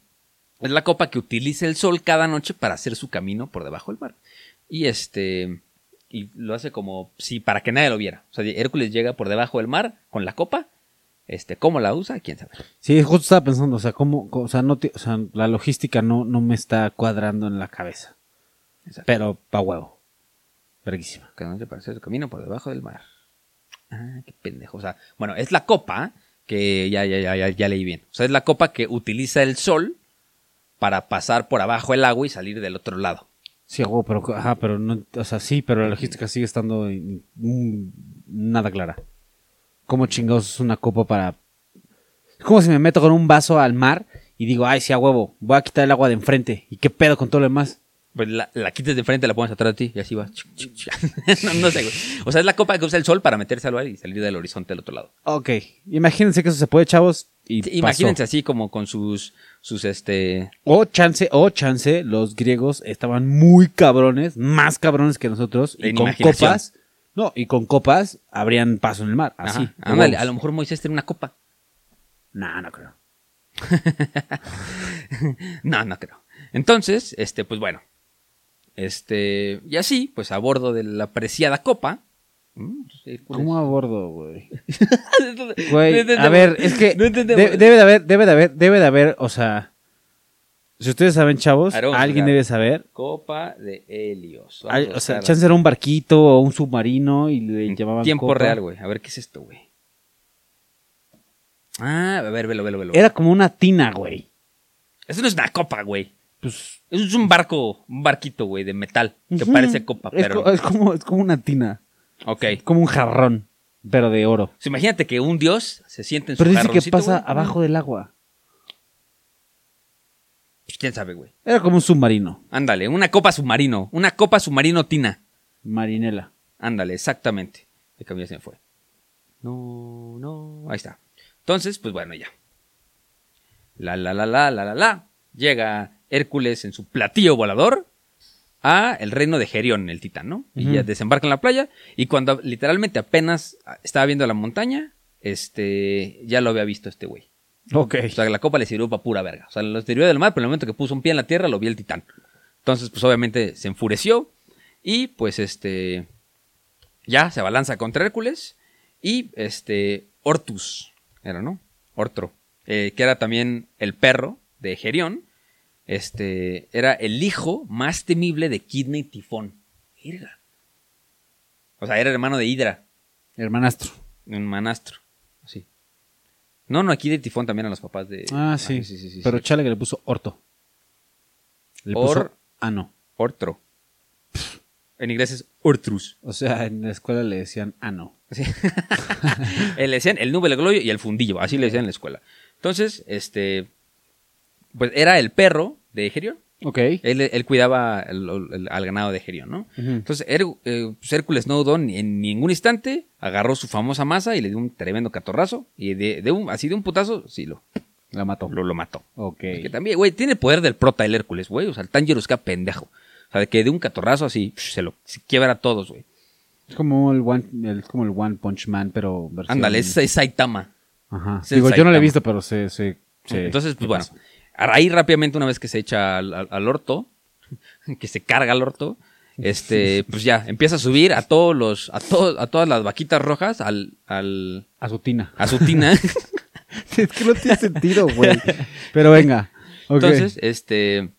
es la copa que utiliza el sol cada noche para hacer su camino por debajo del mar. Y este, y lo hace como, sí, para que nadie lo viera. O sea, Hércules llega por debajo del mar con la copa, este, ¿cómo la usa? ¿Quién sabe? Sí, justo estaba pensando, o sea, cómo, o sea, no te- o sea, la logística no, no me está cuadrando en la cabeza. Exacto. Pero pa' huevo. Verguísima. Cada noche para hacer su camino por debajo del mar. Ah, qué pendejo. O sea, bueno, es la copa que ya, ya, ya, ya, leí bien. O sea, es la copa que utiliza el sol para pasar por abajo el agua y salir del otro lado. Sí, huevo, pero, ajá, pero no, o sea, sí, pero la logística sigue estando nada clara. ¿Cómo chingados es una copa para...? Es como si me meto con un vaso al mar y digo, ay, sí, a huevo, voy a quitar el agua de enfrente. ¿Y qué pedo con todo lo demás? Pues la, la quites de frente, la pones atrás de ti y así va. no, no sé, güey. O sea, es la copa que usa el sol para meterse al mar y salir del horizonte al otro lado. Ok. Imagínense que eso se puede, chavos. Y Sí, pasó. imagínense así como con sus, sus este... O chance, o chance, los griegos estaban muy cabrones, más cabrones que nosotros. Y con copas. No, y con copas abrían paso en el mar. Así. Ándale, huevos. a lo mejor Moisés tiene una copa. Nah, no creo. No, no creo. Entonces, este, pues bueno. Este, y así, pues a bordo de la preciada copa. ¿Mm? Sí, ¿Cómo a bordo, güey? No Güey, a entendemos. ver, es que No entendemos. de- debe de haber, debe de haber, debe de haber, o sea, si ustedes saben, chavos, alguien claro. debe saber. Copa de Helios. Vamos Hay- a o sea, chance era un barquito o un submarino y le llamaban tiempo copa. real, güey. A ver, ¿qué es esto, güey? Ah, a ver, velo, velo, velo. Era como una tina, güey. Eso no es una copa, güey. Pues, es un barco, un barquito, güey, de metal. Que parece copa, es, pero... co- es como, es como una tina, Ok. como un jarrón, pero de oro. Sea, imagínate que un dios se siente en su Pero dice que pasa güey. abajo del agua. Pues, quién sabe, güey. Era como un submarino, Ándale, una copa submarino. Una copa submarino tina. marinela. Ándale, exactamente. El camino se me fue. No, no. Ahí está. Entonces, pues bueno, ya. La, la, la, la, la, la, la. Llega Hércules en su platillo volador a el reino de Gerión, el titán, ¿no? Y ya desembarca en la playa. Y cuando literalmente apenas estaba viendo la montaña, este, ya lo había visto este güey. Ok. O sea, la copa le sirvió para pura verga. O sea, lo sirvió del mar, pero en el momento que puso un pie en la tierra, lo vio el titán. Entonces, pues obviamente se enfureció y pues este ya se abalanza contra Hércules y este Ortus era, ¿no? Ortro, eh, que era también el perro de Gerión. Este era el hijo más temible de Kidney Tifón. Verga. O sea, era hermano de Hidra, Hermanastro. un manastro. Así. No, no, aquí de Tifón también eran los papás de. Ah, sí. sí, sí, sí, pero sí. Chale que le puso orto. Le puso Or- ano. Ortro. En inglés es Ortrus. O sea, en la escuela le decían ano. Sí. Eh, le decían el nube, el gloyo y el fundillo. Así le decían en la escuela. Entonces, este. Pues era el perro de Gerión. Ok. Él, él cuidaba el- el- al ganado de Gerión, ¿no? Entonces, Her- eh, pues, Hércules no dudó ni- en ningún instante, agarró su famosa masa y le dio un tremendo catorrazo. Y de, de un, así de un putazo, sí, lo, La mató. lo, lo mató. Ok. Que también, güey, tiene el poder del prota el Hércules, güey. O sea, el que pendejo. O sea, de que de un catorrazo así, se lo se quiebra a todos, güey. Es como el One, el, como el One Punch Man, pero versión... Ándale, es, es Saitama. Ajá. es Digo, yo no lo he visto, pero sé, sé Entonces, pues bueno, pasa. A raíz rápidamente, una vez que se echa al, al- al orto, que se carga al orto, este, pues ya, empieza a subir a todos los, a todos, a todas las vaquitas rojas, al, al, A su tina. a su tina. es que no tiene sentido, güey. Pero venga. Entonces, este,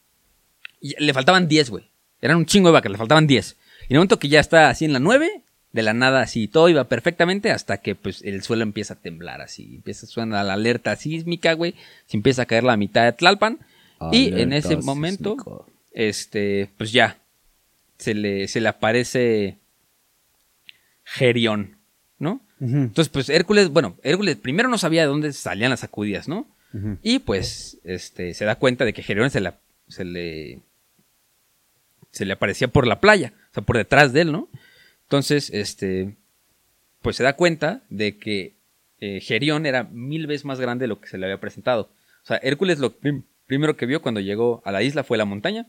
le faltaban 10, güey. Eran un chingo de vacas, le faltaban 10. Y en el momento que ya está así en la 9, de la nada así, todo iba perfectamente hasta que pues el suelo empieza a temblar así, empieza a sonar la alerta sísmica, güey, se empieza a caer la mitad de Tlalpan y en ese momento este, pues ya se le se le aparece Gerión, ¿no? Entonces, pues Hércules, bueno, Hércules primero no sabía de dónde salían las sacudidas, ¿no? Y pues, este, se da cuenta de que Gerión se, la- se le, se le aparecía por la playa, o sea, por detrás de él, ¿no? Entonces, este, pues se da cuenta de que eh, Gerión era mil veces más grande de lo que se le había presentado. O sea, Hércules lo prim- primero que vio cuando llegó a la isla fue la montaña,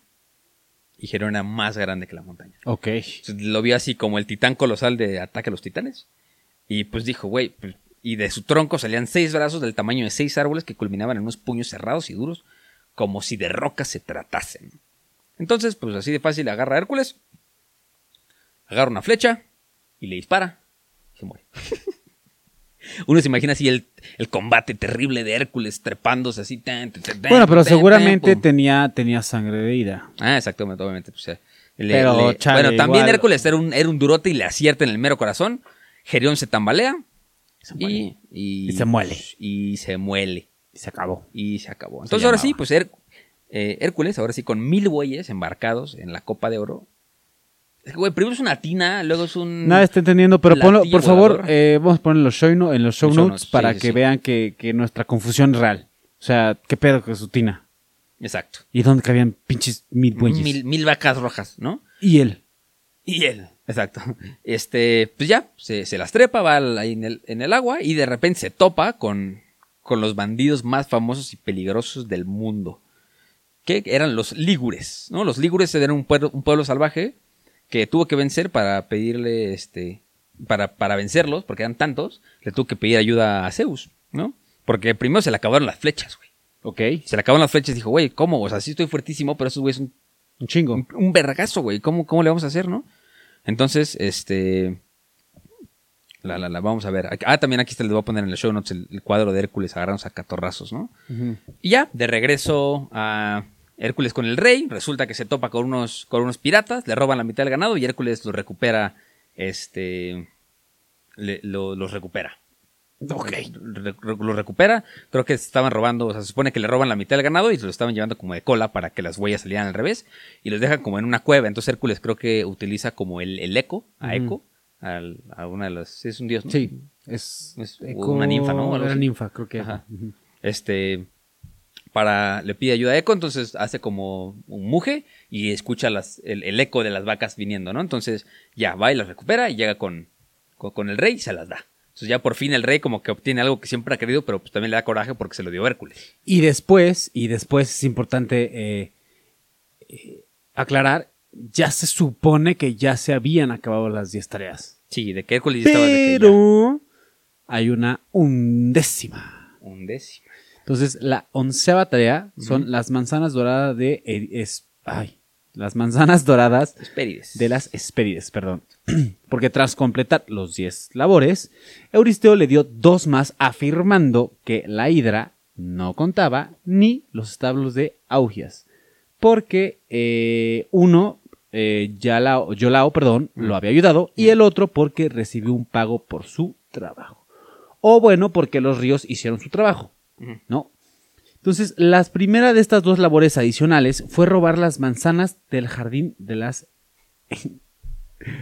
y Gerión era más grande que la montaña. Ok. Entonces, lo vio así como el titán colosal de Ataque a los Titanes. Y pues dijo, güey, pues, y de su tronco salían seis brazos del tamaño de seis árboles que culminaban en unos puños cerrados y duros, como si de rocas se tratasen. Entonces, pues así de fácil agarra a Hércules, agarra una flecha y le dispara. Y se muere. Uno se imagina así el, el combate terrible de Hércules trepándose así. tan, tan, tan, Bueno, pero seguramente tenía, tenía sangre de ira. Ah, exactamente, obviamente. Pues, eh, le- Pero, le- chale, bueno, también igual- Hércules era un, era un durote y le acierta en el mero corazón. Gerión se tambalea. y, y, Y se muele. Y se muele. Y se acabó. Y se acabó. Se Entonces ahora sí, pues Her- eh, Hércules, ahora sí, con mil bueyes embarcados en la copa de oro. Es que, güey, primero es una tina, luego es un... Nada está entendiendo, pero ponlo, por favor, eh, vamos a poner en los show, no- en los show Los show notes notes, para sí, que sí. vean que, que nuestra confusión es real. O sea, ¿qué pedo con su tina? Exacto. Y donde cabían pinches mil bueyes. Mil, mil vacas rojas, ¿no? Y él. Y él. Exacto. Este, pues ya, se, se las trepa, va ahí en el, en el agua y de repente se topa con, con los bandidos más famosos y peligrosos del mundo. Que eran los lígures, ¿no? Los lígures eran un pueblo, un pueblo salvaje que tuvo que vencer para pedirle, este, para, para vencerlos, porque eran tantos, le tuvo que pedir ayuda a Zeus, ¿no? Porque primero se le acabaron las flechas, güey. Ok. Se le acabaron las flechas y dijo, güey, ¿cómo? O sea, sí estoy fuertísimo, pero esos güeyes son Un chingo. un, un vergazo, güey. ¿Cómo, ¿Cómo le vamos a hacer, no? Entonces, este. La, la, la, vamos a ver. Ah, también aquí te les voy a poner en el show notes el, el cuadro de Hércules agarrándose a catorrazos, ¿no? Y ya, de regreso a Hércules con el rey, resulta que se topa con unos, con unos piratas, le roban la mitad del ganado y Hércules los recupera, este. le- lo- los recupera. Ok. Re- recupera. Creo que estaban robando, o sea, se supone que le roban la mitad del ganado y se lo estaban llevando como de cola para que las huellas salieran al revés y los dejan como en una cueva. Entonces Hércules creo que utiliza como el, el eco, a. Eco, al- a una de las. Es un dios, ¿no? Sí. Es, Es una ninfa, ¿no? Así. ninfa, creo que. Ajá. Este. Para. Le pide ayuda a Eco, entonces hace como un muje y escucha las, el, el eco de las vacas viniendo, ¿no? Entonces ya va y las recupera y llega con, con, con el rey y se las da. Entonces ya por fin el rey como que obtiene algo que siempre ha querido, pero pues también le da coraje porque se lo dio Hércules. Y después, y después es importante eh, eh, aclarar, ya se supone que ya se habían acabado las 10 tareas. Sí, de que Hércules ya estaba de que ya Pero hay una undécima. un décimo. Entonces, la onceava tarea son las manzanas doradas de... es- ay, las manzanas doradas de las Hespérides, perdón. Porque tras completar los 10 labores, Euristeo le dio dos más afirmando que la hidra no contaba ni los establos de Augias. Porque eh, uno, eh, Yalao, Yolao, perdón, lo había ayudado y el otro porque recibió un pago por su trabajo. O bueno, porque los ríos hicieron su trabajo. ¿No? Entonces, la primera de estas dos labores adicionales fue robar las manzanas del jardín de las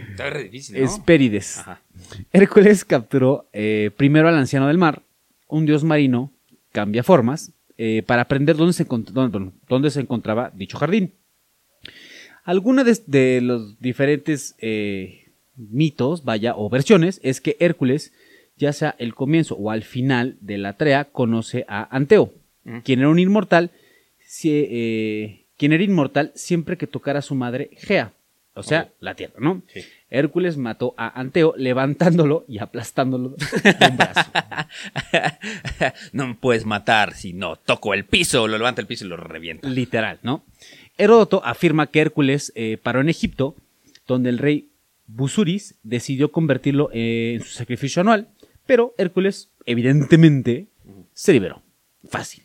Está re difícil, ¿no? Hespérides. Ajá. Hércules capturó eh, primero al anciano del mar, un dios marino, cambia formas, eh, para aprender dónde se, dónde- se encontraba dicho jardín. Alguna de, de los diferentes eh, mitos, vaya, o versiones, es que Hércules, ya sea el comienzo o al final de la trea, conoce a Anteo, Ujú. quien era un inmortal, si- eh, quien era inmortal siempre que tocara a su madre Gea, o sea, la tierra, ¿no? Sí. Hércules mató a Anteo levantándolo y aplastándolo de un brazo. no me puedes matar si no toco el piso, lo levanta el piso y lo revienta. Literal, ¿no? Heródoto afirma que Hércules eh, paró en Egipto, donde el rey Busuris decidió convertirlo eh, en su sacrificio anual, pero Hércules, evidentemente, se liberó. Fácil.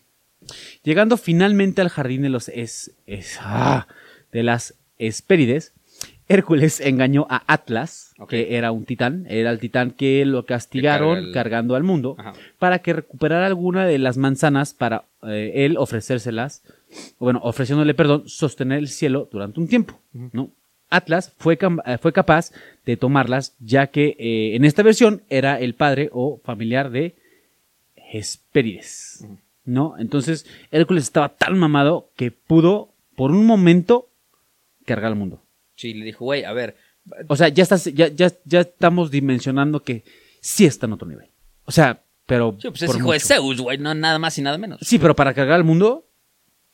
Llegando finalmente al jardín de los es, es- ah, de las Hespérides, Hércules engañó a Atlas, que era un titán, era el titán que lo castigaron el- cargando al mundo, Ajá. para que recuperara alguna de las manzanas para eh, él ofrecérselas, bueno, ofreciéndole, perdón, sostener el cielo durante un tiempo, ¿no? Atlas fue, eh, fue capaz de tomarlas, ya que eh, en esta versión era el padre o familiar de Hespérides, ¿no? Entonces, Hércules estaba tan mamado que pudo, por un momento, cargar al mundo. Sí, le dijo, güey, a ver, O sea, ya, estás, ya, ya, ya estamos dimensionando que sí está en otro nivel. O sea, pero. sí, pues es hijo de. Zeus, güey, no nada más y nada menos. Sí, pero para cargar al mundo,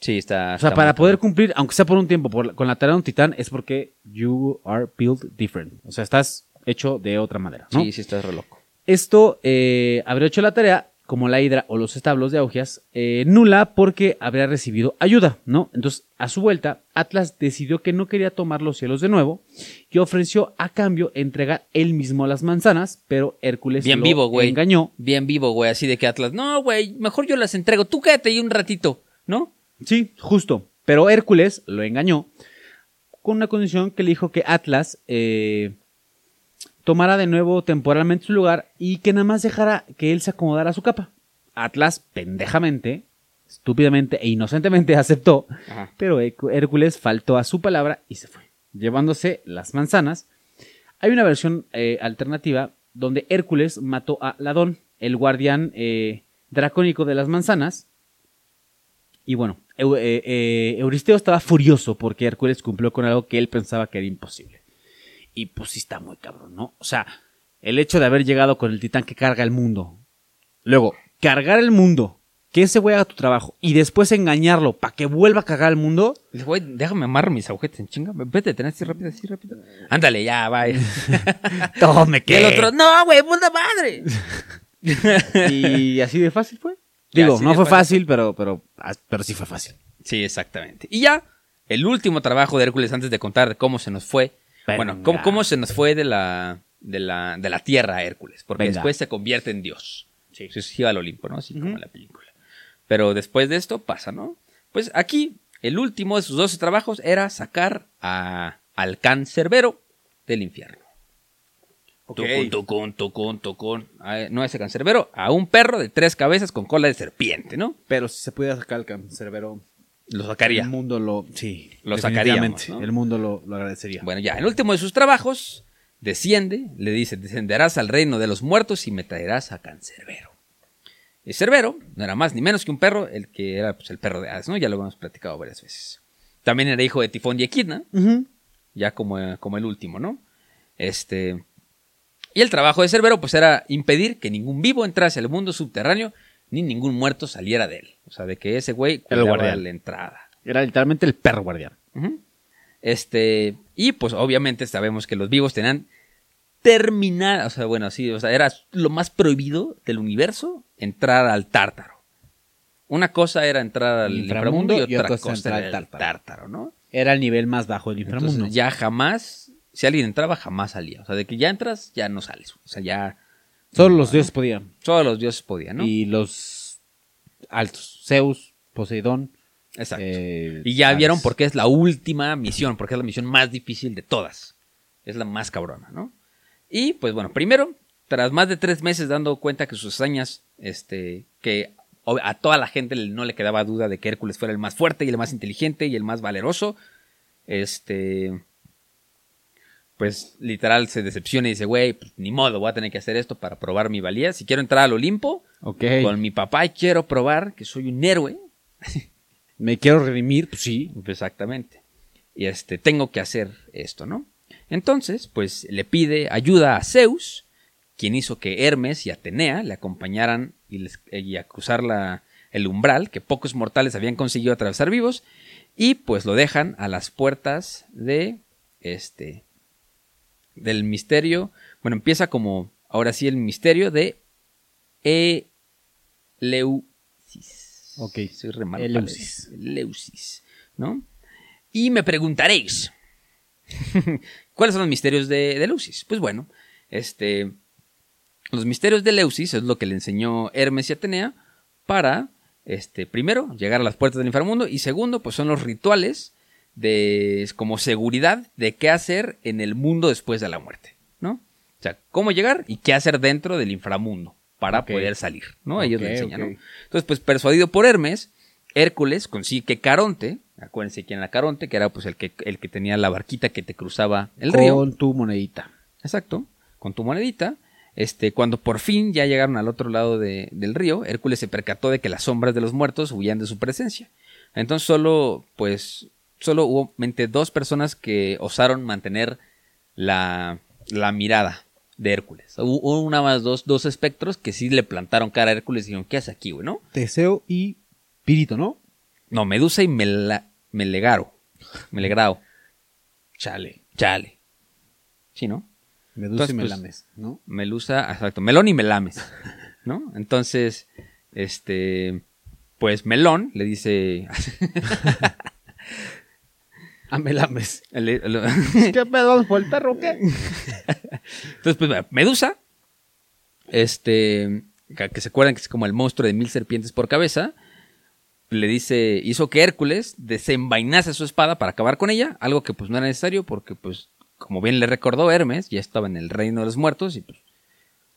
Sí, está. o sea, está para poder cumplir, aunque sea por un tiempo, por con la tarea de un titán, es porque you are built different. O sea, estás hecho de otra manera, ¿no? Sí, sí, estás re loco. Esto eh, habría hecho la tarea, como la hidra o los establos de Augias, eh, nula porque habría recibido ayuda, ¿no? Entonces, a su vuelta, Atlas decidió que no quería tomar los cielos de nuevo y ofreció a cambio entregar él mismo las manzanas, pero Hércules Bien lo vivo, güey. engañó. Bien vivo, güey, así de que Atlas, no, güey, mejor yo las entrego, tú quédate ahí un ratito, ¿no? Sí, justo. Pero Hércules lo engañó con una condición que le dijo que Atlas eh, tomara de nuevo temporalmente su lugar y que nada más dejara que él se acomodara a su capa. Atlas, pendejamente, estúpidamente e inocentemente aceptó, Ajá. pero Hé- Hércules faltó a su palabra y se fue, llevándose las manzanas. Hay una versión eh, alternativa donde Hércules mató a Ladón, el guardián eh, dracónico de las manzanas. Y bueno, Euristeo estaba furioso porque Hércules cumplió con algo que él pensaba que era imposible. Y pues sí está muy cabrón, ¿no? O sea, el hecho de haber llegado con el titán que carga el mundo. Luego, cargar el mundo, que ese güey haga tu trabajo, y después engañarlo para que vuelva a cargar el mundo. Dice, güey, déjame amarrar mis agujetas en chinga. Vete, tenés así rápido, así rápido. Ándale, ya, va. Tome Y el otro, no, güey, puta madre. Y así de fácil fue. Digo, no fue fácil pero, pero, ah, pero sí fue fácil. Sí, exactamente. Y ya, el último trabajo de Hércules antes de contar cómo se nos fue. Venga. Bueno, cómo, cómo se nos fue de la, de la, de la tierra a Hércules. Porque Venga. después se convierte en Dios. Sí. Se iba al Olimpo, ¿no? Así como en la película. Pero después de esto pasa, ¿no? Pues aquí, el último de sus 12 trabajos era sacar a, al cancerbero del infierno. Tucun, tucun, tucun, tucun. A- No a ese cancerbero, a un perro de tres cabezas con cola de serpiente, ¿no? Pero si se pudiera sacar el cancerbero, Lo sacaría. el mundo lo... Sí, Lo ¿no? El mundo lo, lo agradecería. Bueno, ya, el último de sus trabajos, desciende, le dice, descenderás al reino de los muertos y me traerás a Cancerbero. Y Cerbero no era más ni menos que un perro, el que era pues, el perro de Hades, ¿no? Ya lo hemos platicado varias veces. También era hijo de Tifón y Equidna, ya como, eh, como el último, ¿no? Este... Y el trabajo de Cerbero, pues, era impedir que ningún vivo entrase al mundo subterráneo, ni ningún muerto saliera de él. O sea, de que ese güey Era cuidaba la entrada. Era literalmente el perro guardián. Este, y pues obviamente sabemos que los vivos tenían terminada, o sea, bueno, sí, o sea, era lo más prohibido del universo entrar al tártaro. Una cosa era entrar al Inframundo inframundo y y otra cosa cosa entrar era al el tártaro. tártaro, ¿no? Era el nivel más bajo del inframundo. Entonces ya jamás, si alguien entraba, jamás salía. O sea, de que ya entras, ya no sales. O sea, ya Solo los dioses podían. todos los dioses podían, ¿no? Y los altos. Zeus, Poseidón. Exacto. eh, Y ya Ares. vieron por qué es la última misión, porque es la misión más difícil de todas. Es la más cabrona, ¿no? Y pues bueno, primero, tras más de tres meses dando cuenta que sus hazañas, este, que a toda la gente no le quedaba duda de que Hércules fuera el más fuerte y el más inteligente y el más valeroso, este, pues literal se decepciona y dice, güey, pues, ni modo, voy a tener que hacer esto para probar mi valía. Si quiero entrar al Olimpo con mi papá y quiero probar que soy un héroe, Me quiero redimir, pues sí. Exactamente. Y este, tengo que hacer esto, ¿no? Entonces, pues le pide ayuda a Zeus, quien hizo que Hermes y Atenea le acompañaran y, les- y a cruzar la- el umbral que pocos mortales habían conseguido atravesar vivos, y pues lo dejan a las puertas de este del misterio. Bueno, empieza como ahora sí el misterio de Eleusis. Ok. Soy re Eleusis. leer. Eleusis, ¿no? Y me preguntaréis, ¿cuáles son los misterios de, de Eleusis? Pues bueno, este, los misterios de Eleusis es lo que le enseñó Hermes y Atenea para, este, primero, llegar a las puertas del inframundo y segundo, pues son los rituales de, como seguridad de qué hacer en el mundo después de la muerte, ¿no? O sea, cómo llegar y qué hacer dentro del inframundo para poder salir, ¿no? Ellos le Ok, enseñan. ¿no? Entonces, pues persuadido por Hermes, Hércules consigue que Caronte, acuérdense quién era Caronte, que era pues el que, el que tenía la barquita que te cruzaba el río. Con tu monedita. Exacto, con tu monedita. Este, cuando por fin ya llegaron al otro lado de- del río, Hércules se percató de que las sombras de los muertos huían de su presencia. Entonces solo, pues, solo hubo mente dos personas que osaron mantener la, la mirada de Hércules. Hubo una más dos, dos espectros que sí le plantaron cara a Hércules y dijeron, ¿qué haces aquí, güey, no? Teseo y Pirito, ¿no? No, Medusa y Mela- Melegaro. Melegrao. Chale. Chale. Sí, ¿no? Medusa Entonces, y pues, Melames, ¿no? Melusa, exacto, Melón y Melames, ¿no? Entonces, este, pues Melón le dice, A Melames. le- le- ¿Qué pedo? ¿Vamos por el perro qué? entonces, pues Medusa, este, que que se acuerdan que es como el monstruo de mil serpientes por cabeza, le dice, hizo que Hércules desenvainase su espada para acabar con ella, algo que pues no era necesario porque pues, como bien le recordó Hermes, ya estaba en el reino de los muertos y pues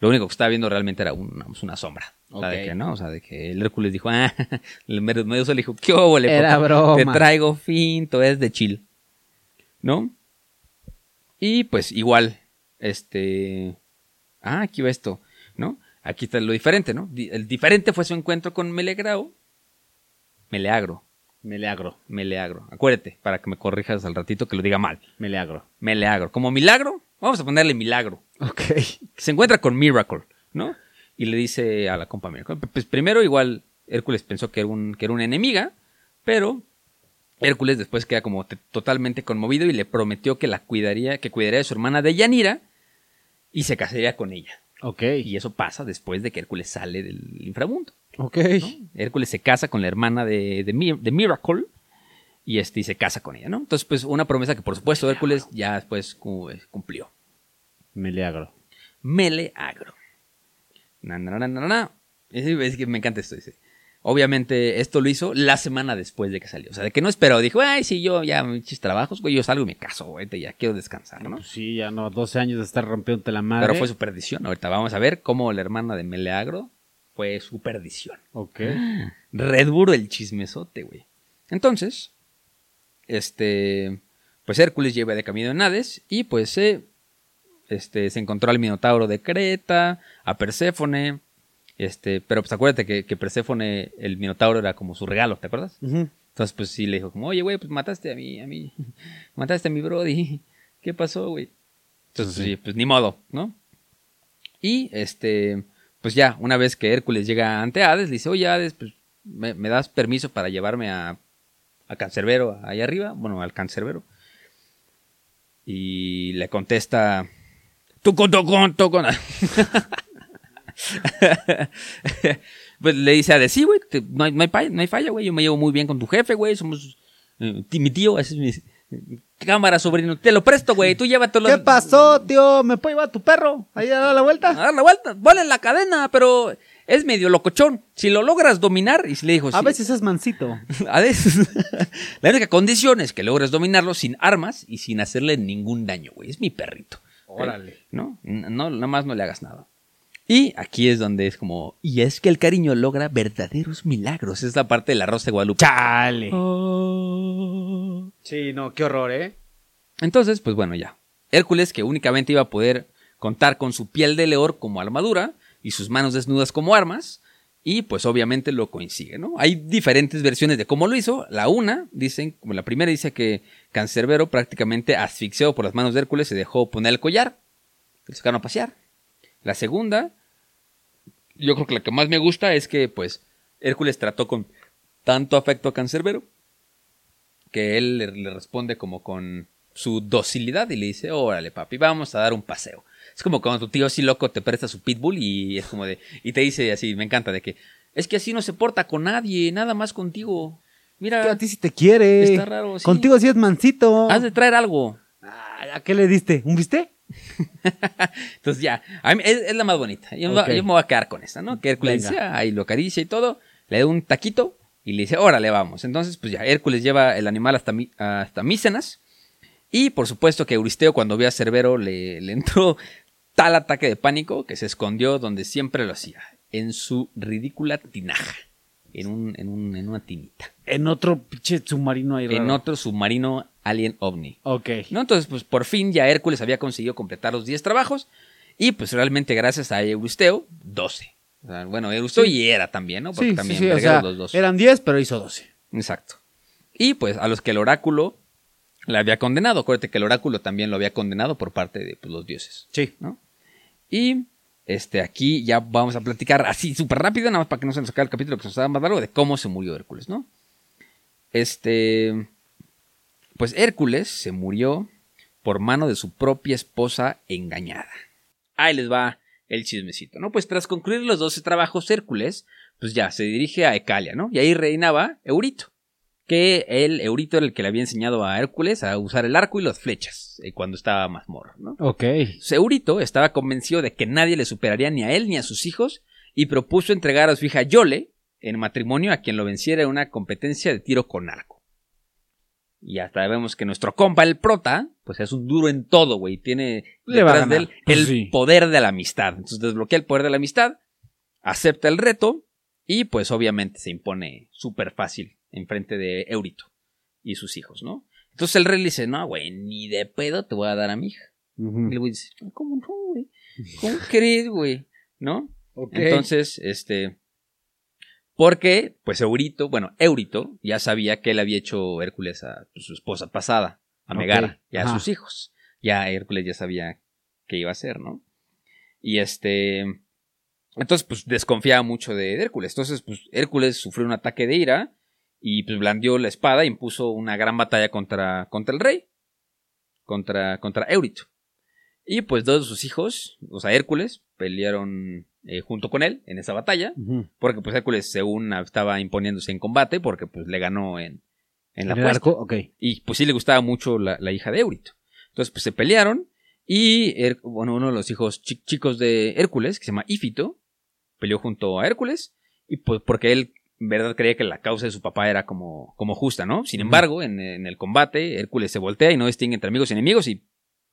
lo único que estaba viendo realmente era una, pues, una sombra. O sea, de que, ¿no? O sea, de que el Hércules dijo, ah, el Medusa le dijo, ¿qué óvole, Era broma. Te traigo finto, es de chill. ¿No? Y pues igual, este... Ah, aquí va esto, ¿no? Aquí está lo diferente, ¿no? El diferente fue su encuentro con Melegrao. Meleagro. Meleagro. Meleagro. Acuérdate, para que me corrijas al ratito que lo diga mal. Meleagro. Meleagro. Como milagro, vamos a ponerle milagro. Ok. Se encuentra con Miracle, ¿no? Y le dice a la compa Miracle. Pues primero igual Hércules pensó que era, un, que era una enemiga, pero Hércules después queda como te- totalmente conmovido y le prometió que la cuidaría, que cuidaría de su hermana de Yanira y se casaría con ella. Ok. Y eso pasa después de que Hércules sale del inframundo. Ok. Hércules se casa con la hermana de, de, de Miracle y, este, y se casa con ella, ¿no? Entonces, pues una promesa que por supuesto Hércules ya después cu- cumplió. Meleagro. Meleagro. Na, na, na, na, na. Es, es que me encanta esto, dice. Obviamente, esto lo hizo la semana después de que salió. O sea, de que no esperó. Dijo, ay, sí, yo ya mis trabajos, güey, yo salgo y me caso, güey, ya quiero descansar, ¿no? Pues sí, ya no, 12 años de estar rompiéndote la madre. Pero fue su perdición. Ahorita vamos a ver cómo la hermana de Meleagro fue su perdición. Ok. Red duro el chismesote, güey. Entonces, este, pues Hércules lleva de camino en Hades y pues se, este, se encontró al Minotauro de Creta, a Perséfone, este, pero pues acuérdate que, que Perséfone, el Minotauro era como su regalo, ¿te acuerdas? Entonces pues sí le dijo como, oye, güey, pues mataste a mi, a mi, mataste a mi brody, ¿qué pasó, güey? Entonces Sí. sí, pues ni modo, ¿no? Y este, pues ya, una vez que Hércules llega ante Hades, le dice, oye Hades, pues me, me das permiso para llevarme a, a Cancerbero ahí arriba, bueno, al Cancerbero. Y le contesta, tuco, tuco, tuco. pues le dice a Hades, sí, güey, no hay, no hay falla, no hay falla, güey, yo me llevo muy bien con tu jefe, güey, somos eh, mi tío, ese es mi cámara, sobrino, te lo presto, güey, tú llévatelo. ¿Qué pasó, tío? ¿Me puedo llevar a tu perro? Ahí a dar la a vuelta. dar la vuelta, vale la cadena, pero es medio locochón. Si lo logras dominar, y si le dijo, A sí, veces es mansito. a veces. la única condición es que logres dominarlo sin armas y sin hacerle ningún daño, güey. Es mi perrito. Órale. ¿No? N- no, nada más no le hagas nada. Y aquí es donde es como, y es que el cariño logra verdaderos milagros. Es la parte del arroz de Guadalupe. Chale. Oh. Sí, no, qué horror, ¿eh? Entonces, pues bueno, ya. Hércules, que únicamente iba a poder contar con su piel de león como armadura y sus manos desnudas como armas, y pues obviamente lo coincide, ¿no? Hay diferentes versiones de cómo lo hizo. La una, dicen, como la primera dice que Cancerbero prácticamente asfixiado por las manos de Hércules se dejó poner el collar, le sacaron a pasear. La segunda, yo creo que la que más me gusta es que pues Hércules trató con tanto afecto a Cancerbero que él le responde como con su docilidad y le dice, órale papi, vamos a dar un paseo. Es como cuando tu tío así loco te presta su pitbull y es como de, y te dice así, me encanta, de que, es que así no se porta con nadie, nada más contigo. Que Mira, a ti sí te quiere. Está raro, sí. Contigo sí es mansito. has de traer algo. Ah, ¿A qué le diste? ¿Un viste? Entonces ya, a mí es, es la más bonita. Yo, me- Ok. yo me voy a quedar con esta, ¿no? Que Hércules dice, ahí lo acaricia y todo, le da un taquito y le dice, órale, vamos. Entonces, pues ya, Hércules lleva el animal hasta, hasta Mícenas. Y por supuesto que Euristeo, cuando vio a Cerbero, le, le entró tal ataque de pánico que se escondió donde siempre lo hacía, en su ridícula tinaja, en, un, en, un, en una tinita, En otro pinche submarino ahí en otro submarino alien ovni. Ok. ¿no? Entonces, pues por fin ya Hércules había conseguido completar los 10 trabajos y pues realmente gracias a Euristeo, 12. O sea, bueno, Euristeo y Hera también, ¿no? Porque Sí, también sí, o vergueros sea, los dos. eran 10, pero hizo 12. Exacto. Y pues a los que el oráculo le había condenado. Acuérdate que el oráculo también lo había condenado por parte de pues, los dioses. Sí. ¿no? Y este, aquí ya vamos a platicar así súper rápido, nada más para que no se nos acabe el capítulo que se nos haga más largo, de cómo se murió Hércules, ¿no? Este. Pues Hércules se murió por mano de su propia esposa engañada. Ahí les va el chismecito, ¿no? Pues tras concluir los 12 trabajos, Hércules, pues ya se dirige a Ecalia, ¿no? Y ahí reinaba Eurito. Que el Eurito era el que le había enseñado a Hércules a usar el arco y las flechas eh, cuando estaba más morro, ¿no? Ok. Eurito estaba convencido de que nadie le superaría ni a él ni a sus hijos y propuso entregar a su hija Yole en matrimonio a quien lo venciera en una competencia de tiro con arco. Y hasta vemos que nuestro compa, el prota, pues es un duro en todo, güey. Tiene Le va a detrás de él el Sí. poder de la amistad. Entonces desbloquea el poder de la amistad, acepta el reto y pues obviamente se impone súper fácil enfrente de Eurito y sus hijos, ¿no? Entonces el rey le dice, no, güey, ni de pedo te voy a dar a mi hija. Y el güey dice, ¿cómo no, güey? ¿Cómo crees, güey? ¿No? Ok. Entonces, este, Porque, pues Eurito, bueno, Eurito ya sabía que él había hecho Hércules a pues, su esposa pasada, a Megara, y a ajá. sus hijos. Ya Hércules ya sabía qué iba a hacer, ¿no? Y este. Entonces, pues desconfiaba mucho de Hércules. Entonces, pues Hércules sufrió un ataque de ira y pues blandió la espada e impuso una gran batalla contra, contra el rey, contra, contra Eurito. Y pues dos de sus hijos, o sea, Hércules, pelearon eh, junto con él en esa batalla, porque pues Hércules según estaba imponiéndose en combate, porque pues le ganó en, en la ¿En el apuesta. arco? Ok. Y pues sí le gustaba mucho la, la hija de Eurito. Entonces pues se pelearon y bueno, uno de los hijos chi- chicos de Hércules, que se llama Ífito, peleó junto a Hércules y pues porque él en verdad creía que la causa de su papá era como, como justa, ¿no? Sin embargo, en, en el combate, Hércules se voltea y no distingue entre amigos y enemigos y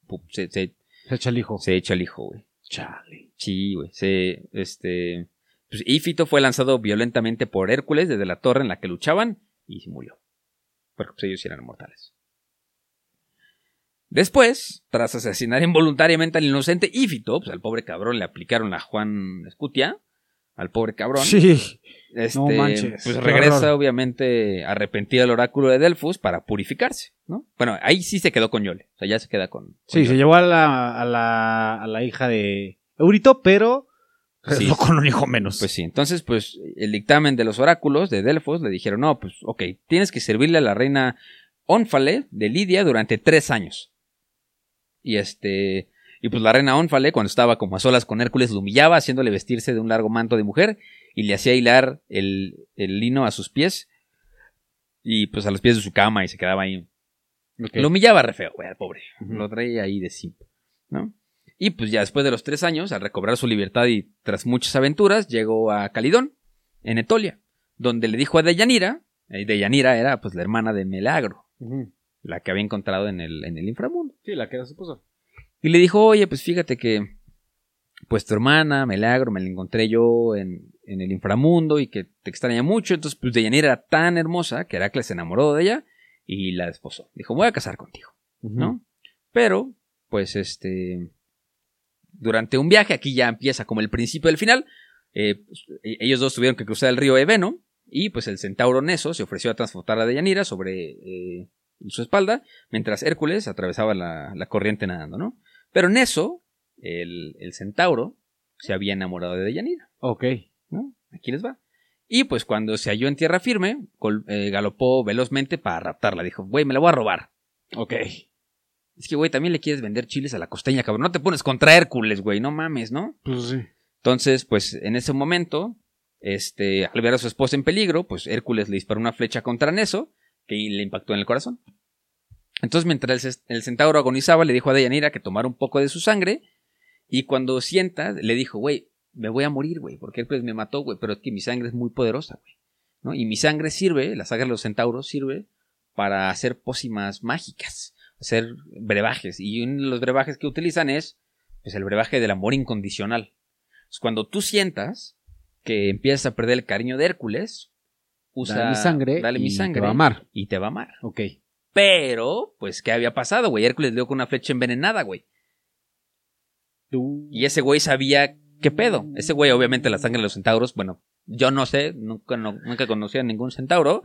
pu- se, se, Se echa el hijo. se echa el hijo, güey. Chale. Sí, güey. Se, este, pues Ífito fue lanzado violentamente por Hércules desde la torre en la que luchaban y se murió. Porque pues, ellos eran mortales. Después, tras asesinar involuntariamente al inocente Ífito, pues al pobre cabrón le aplicaron la Juan Escutia, al pobre cabrón. Sí. Este, No manches, Pues regresa, horror. obviamente, arrepentido al oráculo de Delfos para purificarse, ¿no? Bueno, ahí sí se quedó con Yole. O sea, ya se queda con. con Sí, Yole. se llevó a la, a la, a la hija de Eurito, pero Sí. no con un hijo menos. Pues sí, entonces, pues, el dictamen de los oráculos de Delfos le dijeron, no, pues, ok, tienes que servirle a la reina Ónfale de Lidia durante tres años. Y este, y pues la reina Ónfale, cuando estaba como a solas con Hércules, lo humillaba, haciéndole vestirse de un largo manto de mujer, y le hacía hilar el, el lino a sus pies, y pues a los pies de su cama, y se quedaba ahí lo humillaba re feo, güey, al pobre. Lo traía ahí de simp, ¿no? Y pues ya después de los tres años, al recobrar su libertad y tras muchas aventuras, llegó a Calidón, en Etolia, donde le dijo a Deyanira, y Deyanira era pues la hermana de Melagro, la que había encontrado en el, en el inframundo. Sí, la que era su. Y le dijo, oye, pues fíjate que pues tu hermana, Melagro, me la encontré yo en, en el inframundo y que te extraña mucho. Entonces, pues Deyanira era tan hermosa que Heracles se enamoró de ella y la desposó. Dijo, voy a casar contigo. ¿no? Pero, pues este, durante un viaje, aquí ya empieza como el principio del final, eh, pues, e- ellos dos tuvieron que cruzar el río Eveno y pues el centauro Neso se ofreció a transportar a Deyanira sobre eh, su espalda, mientras Hércules atravesaba la, la corriente nadando, ¿no? Pero Neso, el, el centauro, se había enamorado de Deyanira. Ok. ¿no? Aquí les va. Y pues cuando se halló en tierra firme, col- eh, galopó velozmente para raptarla. Dijo, güey, me la voy a robar. Ok. Es que, güey, también le quieres vender chiles a la costeña, cabrón. No te pones contra Hércules, güey, no mames, ¿no? Pues sí. Entonces, pues en ese momento, este, al ver a su esposa en peligro, pues Hércules le disparó una flecha contra Neso, que le impactó en el corazón. Entonces, mientras el, centauro agonizaba, le dijo a Deyanira que tomara un poco de su sangre, y cuando sienta, le dijo, güey, me voy a morir, güey, porque Hércules me mató, güey, pero es que mi sangre es muy poderosa, güey. ¿no? Y mi sangre sirve, la sangre de los centauros sirve para hacer pócimas mágicas, hacer brebajes. Y uno de los brebajes que utilizan es pues, el brebaje del amor incondicional. Pues, cuando tú sientas que empiezas a perder el cariño de Hércules, usa Dale mi sangre. dale mi y sangre Te va a amar. y te va a amar. Ok. Pero, pues, ¿qué había pasado, güey? Hércules le dio con una flecha envenenada, güey. Y ese güey sabía qué pedo. Ese güey, obviamente, la sangre de los centauros, bueno, yo no sé, nunca, no- nunca conocí a ningún centauro,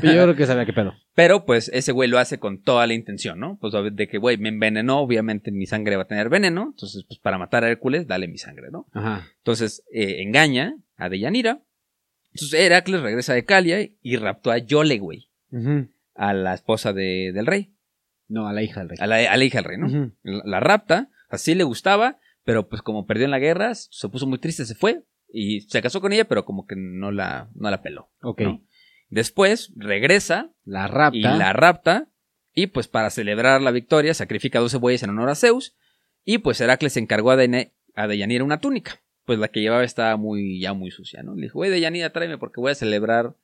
Pero yo creo que sabía qué pedo. pero pues ese güey lo hace con toda la intención, ¿no? Pues de que, güey, me envenenó, obviamente mi sangre va a tener veneno, entonces, pues para matar a Hércules, dale mi sangre, ¿no? Ajá. Entonces, eh, engaña a Deyanira. Entonces, Heracles regresa de Calia y raptó a Yole, güey, Ujú. A la esposa de- del rey, No, a la hija del rey. a la, a la hija del rey, ¿no? La, la rapta, así le gustaba, pero pues como perdió en la guerra, se puso muy triste, se fue y se casó con ella, pero como que no la, no la peló. Ok. ¿no? Después regresa La rapta. y la rapta y pues para celebrar la victoria sacrifica 12 bueyes en honor a Zeus y pues Heracles encargó a, Dene- a Deyanira una túnica, pues la que llevaba estaba muy ya muy sucia, ¿no? Le dijo, güey Deyanira, tráeme porque voy a celebrar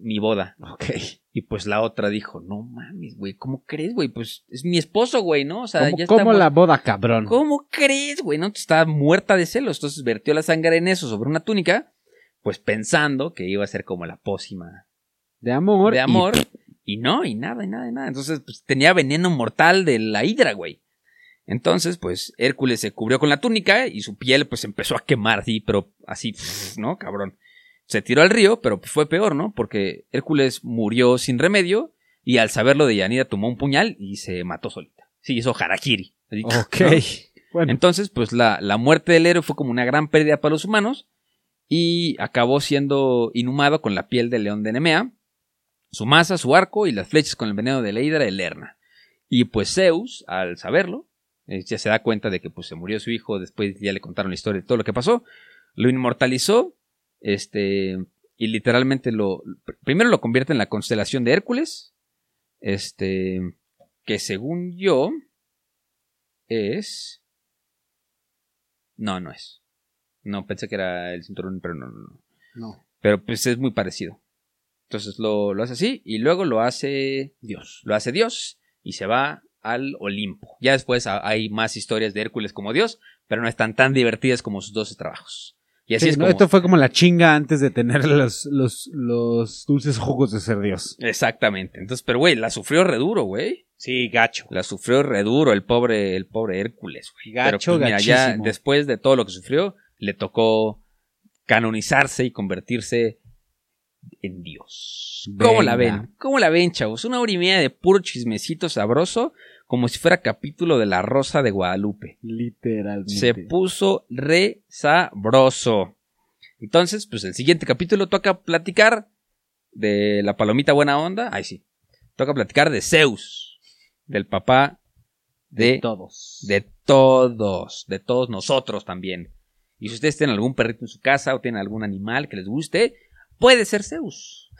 mi boda. Ok. Y pues la otra dijo, no mames, güey, ¿cómo crees, güey? Pues es mi esposo, güey, ¿no? O sea, ¿Cómo, ya cómo estamos- la boda, cabrón? ¿Cómo crees, güey? No, estaba muerta de celos. Entonces vertió la sangre en eso sobre una túnica, pues pensando que iba a ser como la pócima De amor. de y- amor. Y, no, y nada, y nada, y nada. Entonces, pues tenía veneno mortal de la hidra, güey. Entonces, pues Hércules se cubrió con la túnica y su piel, pues empezó a quemar así, pero así, ¿no? Cabrón. Se tiró al río, pero fue peor, ¿no? Porque Hércules murió sin remedio y al saberlo de Yanira tomó un puñal y se mató solita. Sí, hizo harakiri. Ok. ¿no? Bueno, Entonces, pues la, la muerte del héroe fue como una gran pérdida para los humanos y acabó siendo inhumado con la piel del león de Nemea, su masa, su arco y las flechas con el veneno de la hidra de Lerna. Y pues Zeus, al saberlo, eh, ya se da cuenta de que pues se murió su hijo, después ya le contaron la historia de todo lo que pasó, lo inmortalizó, este, y literalmente lo, pr- primero lo convierte en la constelación de Hércules, este, que según yo es... No, no es. No, pensé que era el cinturón, pero no, no, no. no. Pero pues es muy parecido. Entonces lo, lo hace así y luego lo hace Dios. Lo hace Dios y se va al Olimpo. Ya después ha- hay más historias de Hércules como Dios, pero no están tan divertidas como sus 12 trabajos. Y así Sí, es no. Esto fue como la chinga antes de tener los, los, los dulces jugos de ser Dios. Exactamente. Entonces, pero güey, la sufrió re duro, güey. Sí, gacho. La sufrió re duro el pobre, el pobre Hércules, güey. Pero Gacho, pues, mira, ya después de todo lo que sufrió, le tocó canonizarse y convertirse en Dios. ¿Cómo la ven? ¿Cómo la ven, chavos? Una hora y media de puro chismecito sabroso, como si fuera capítulo de La Rosa de Guadalupe. Literalmente. Se puso re sabroso. Entonces, pues el siguiente capítulo toca platicar de la palomita buena onda. Ay, sí. Toca platicar de Zeus, del papá de, todos. de todos, de todos nosotros también. Y si ustedes tienen algún perrito en su casa o tienen algún animal que les guste, puede ser Zeus.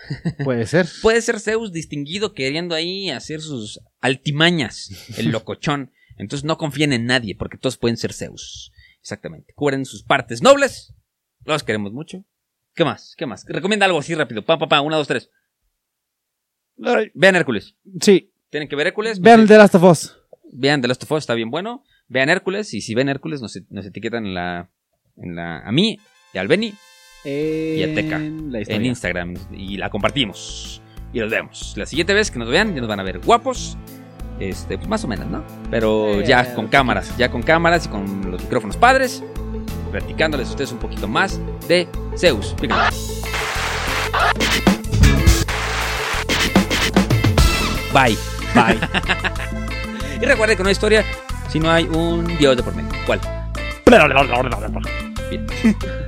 Puede ser. Puede ser Zeus distinguido queriendo ahí hacer sus altimañas, el locochón. Entonces no confíen en nadie, porque todos pueden ser Zeus. Exactamente. Cubren sus partes nobles. Los queremos mucho. ¿Qué más? ¿Qué más? Recomienda algo así rápido. Pa, pa, pa. Una, dos, tres. Vean Hércules. Sí. Tienen que ver Hércules. Vean el de Last of Us. Vean The Last of Us, está bien bueno. Vean Hércules. Y si ven Hércules, nos, nos etiquetan en la, en la. A mí y al Beni Y en. Instagram y la compartimos y los vemos. La siguiente vez que nos vean ya nos van a ver guapos, este, pues más o menos, ¿no? Pero Eh, ya con cámaras, ya con cámaras y con los micrófonos padres, platicándoles a ustedes un poquito más de Zeus. Bye. Bye. Y recuerden que no hay historia si no hay un dios de por medio. ¿Cuál? Bien.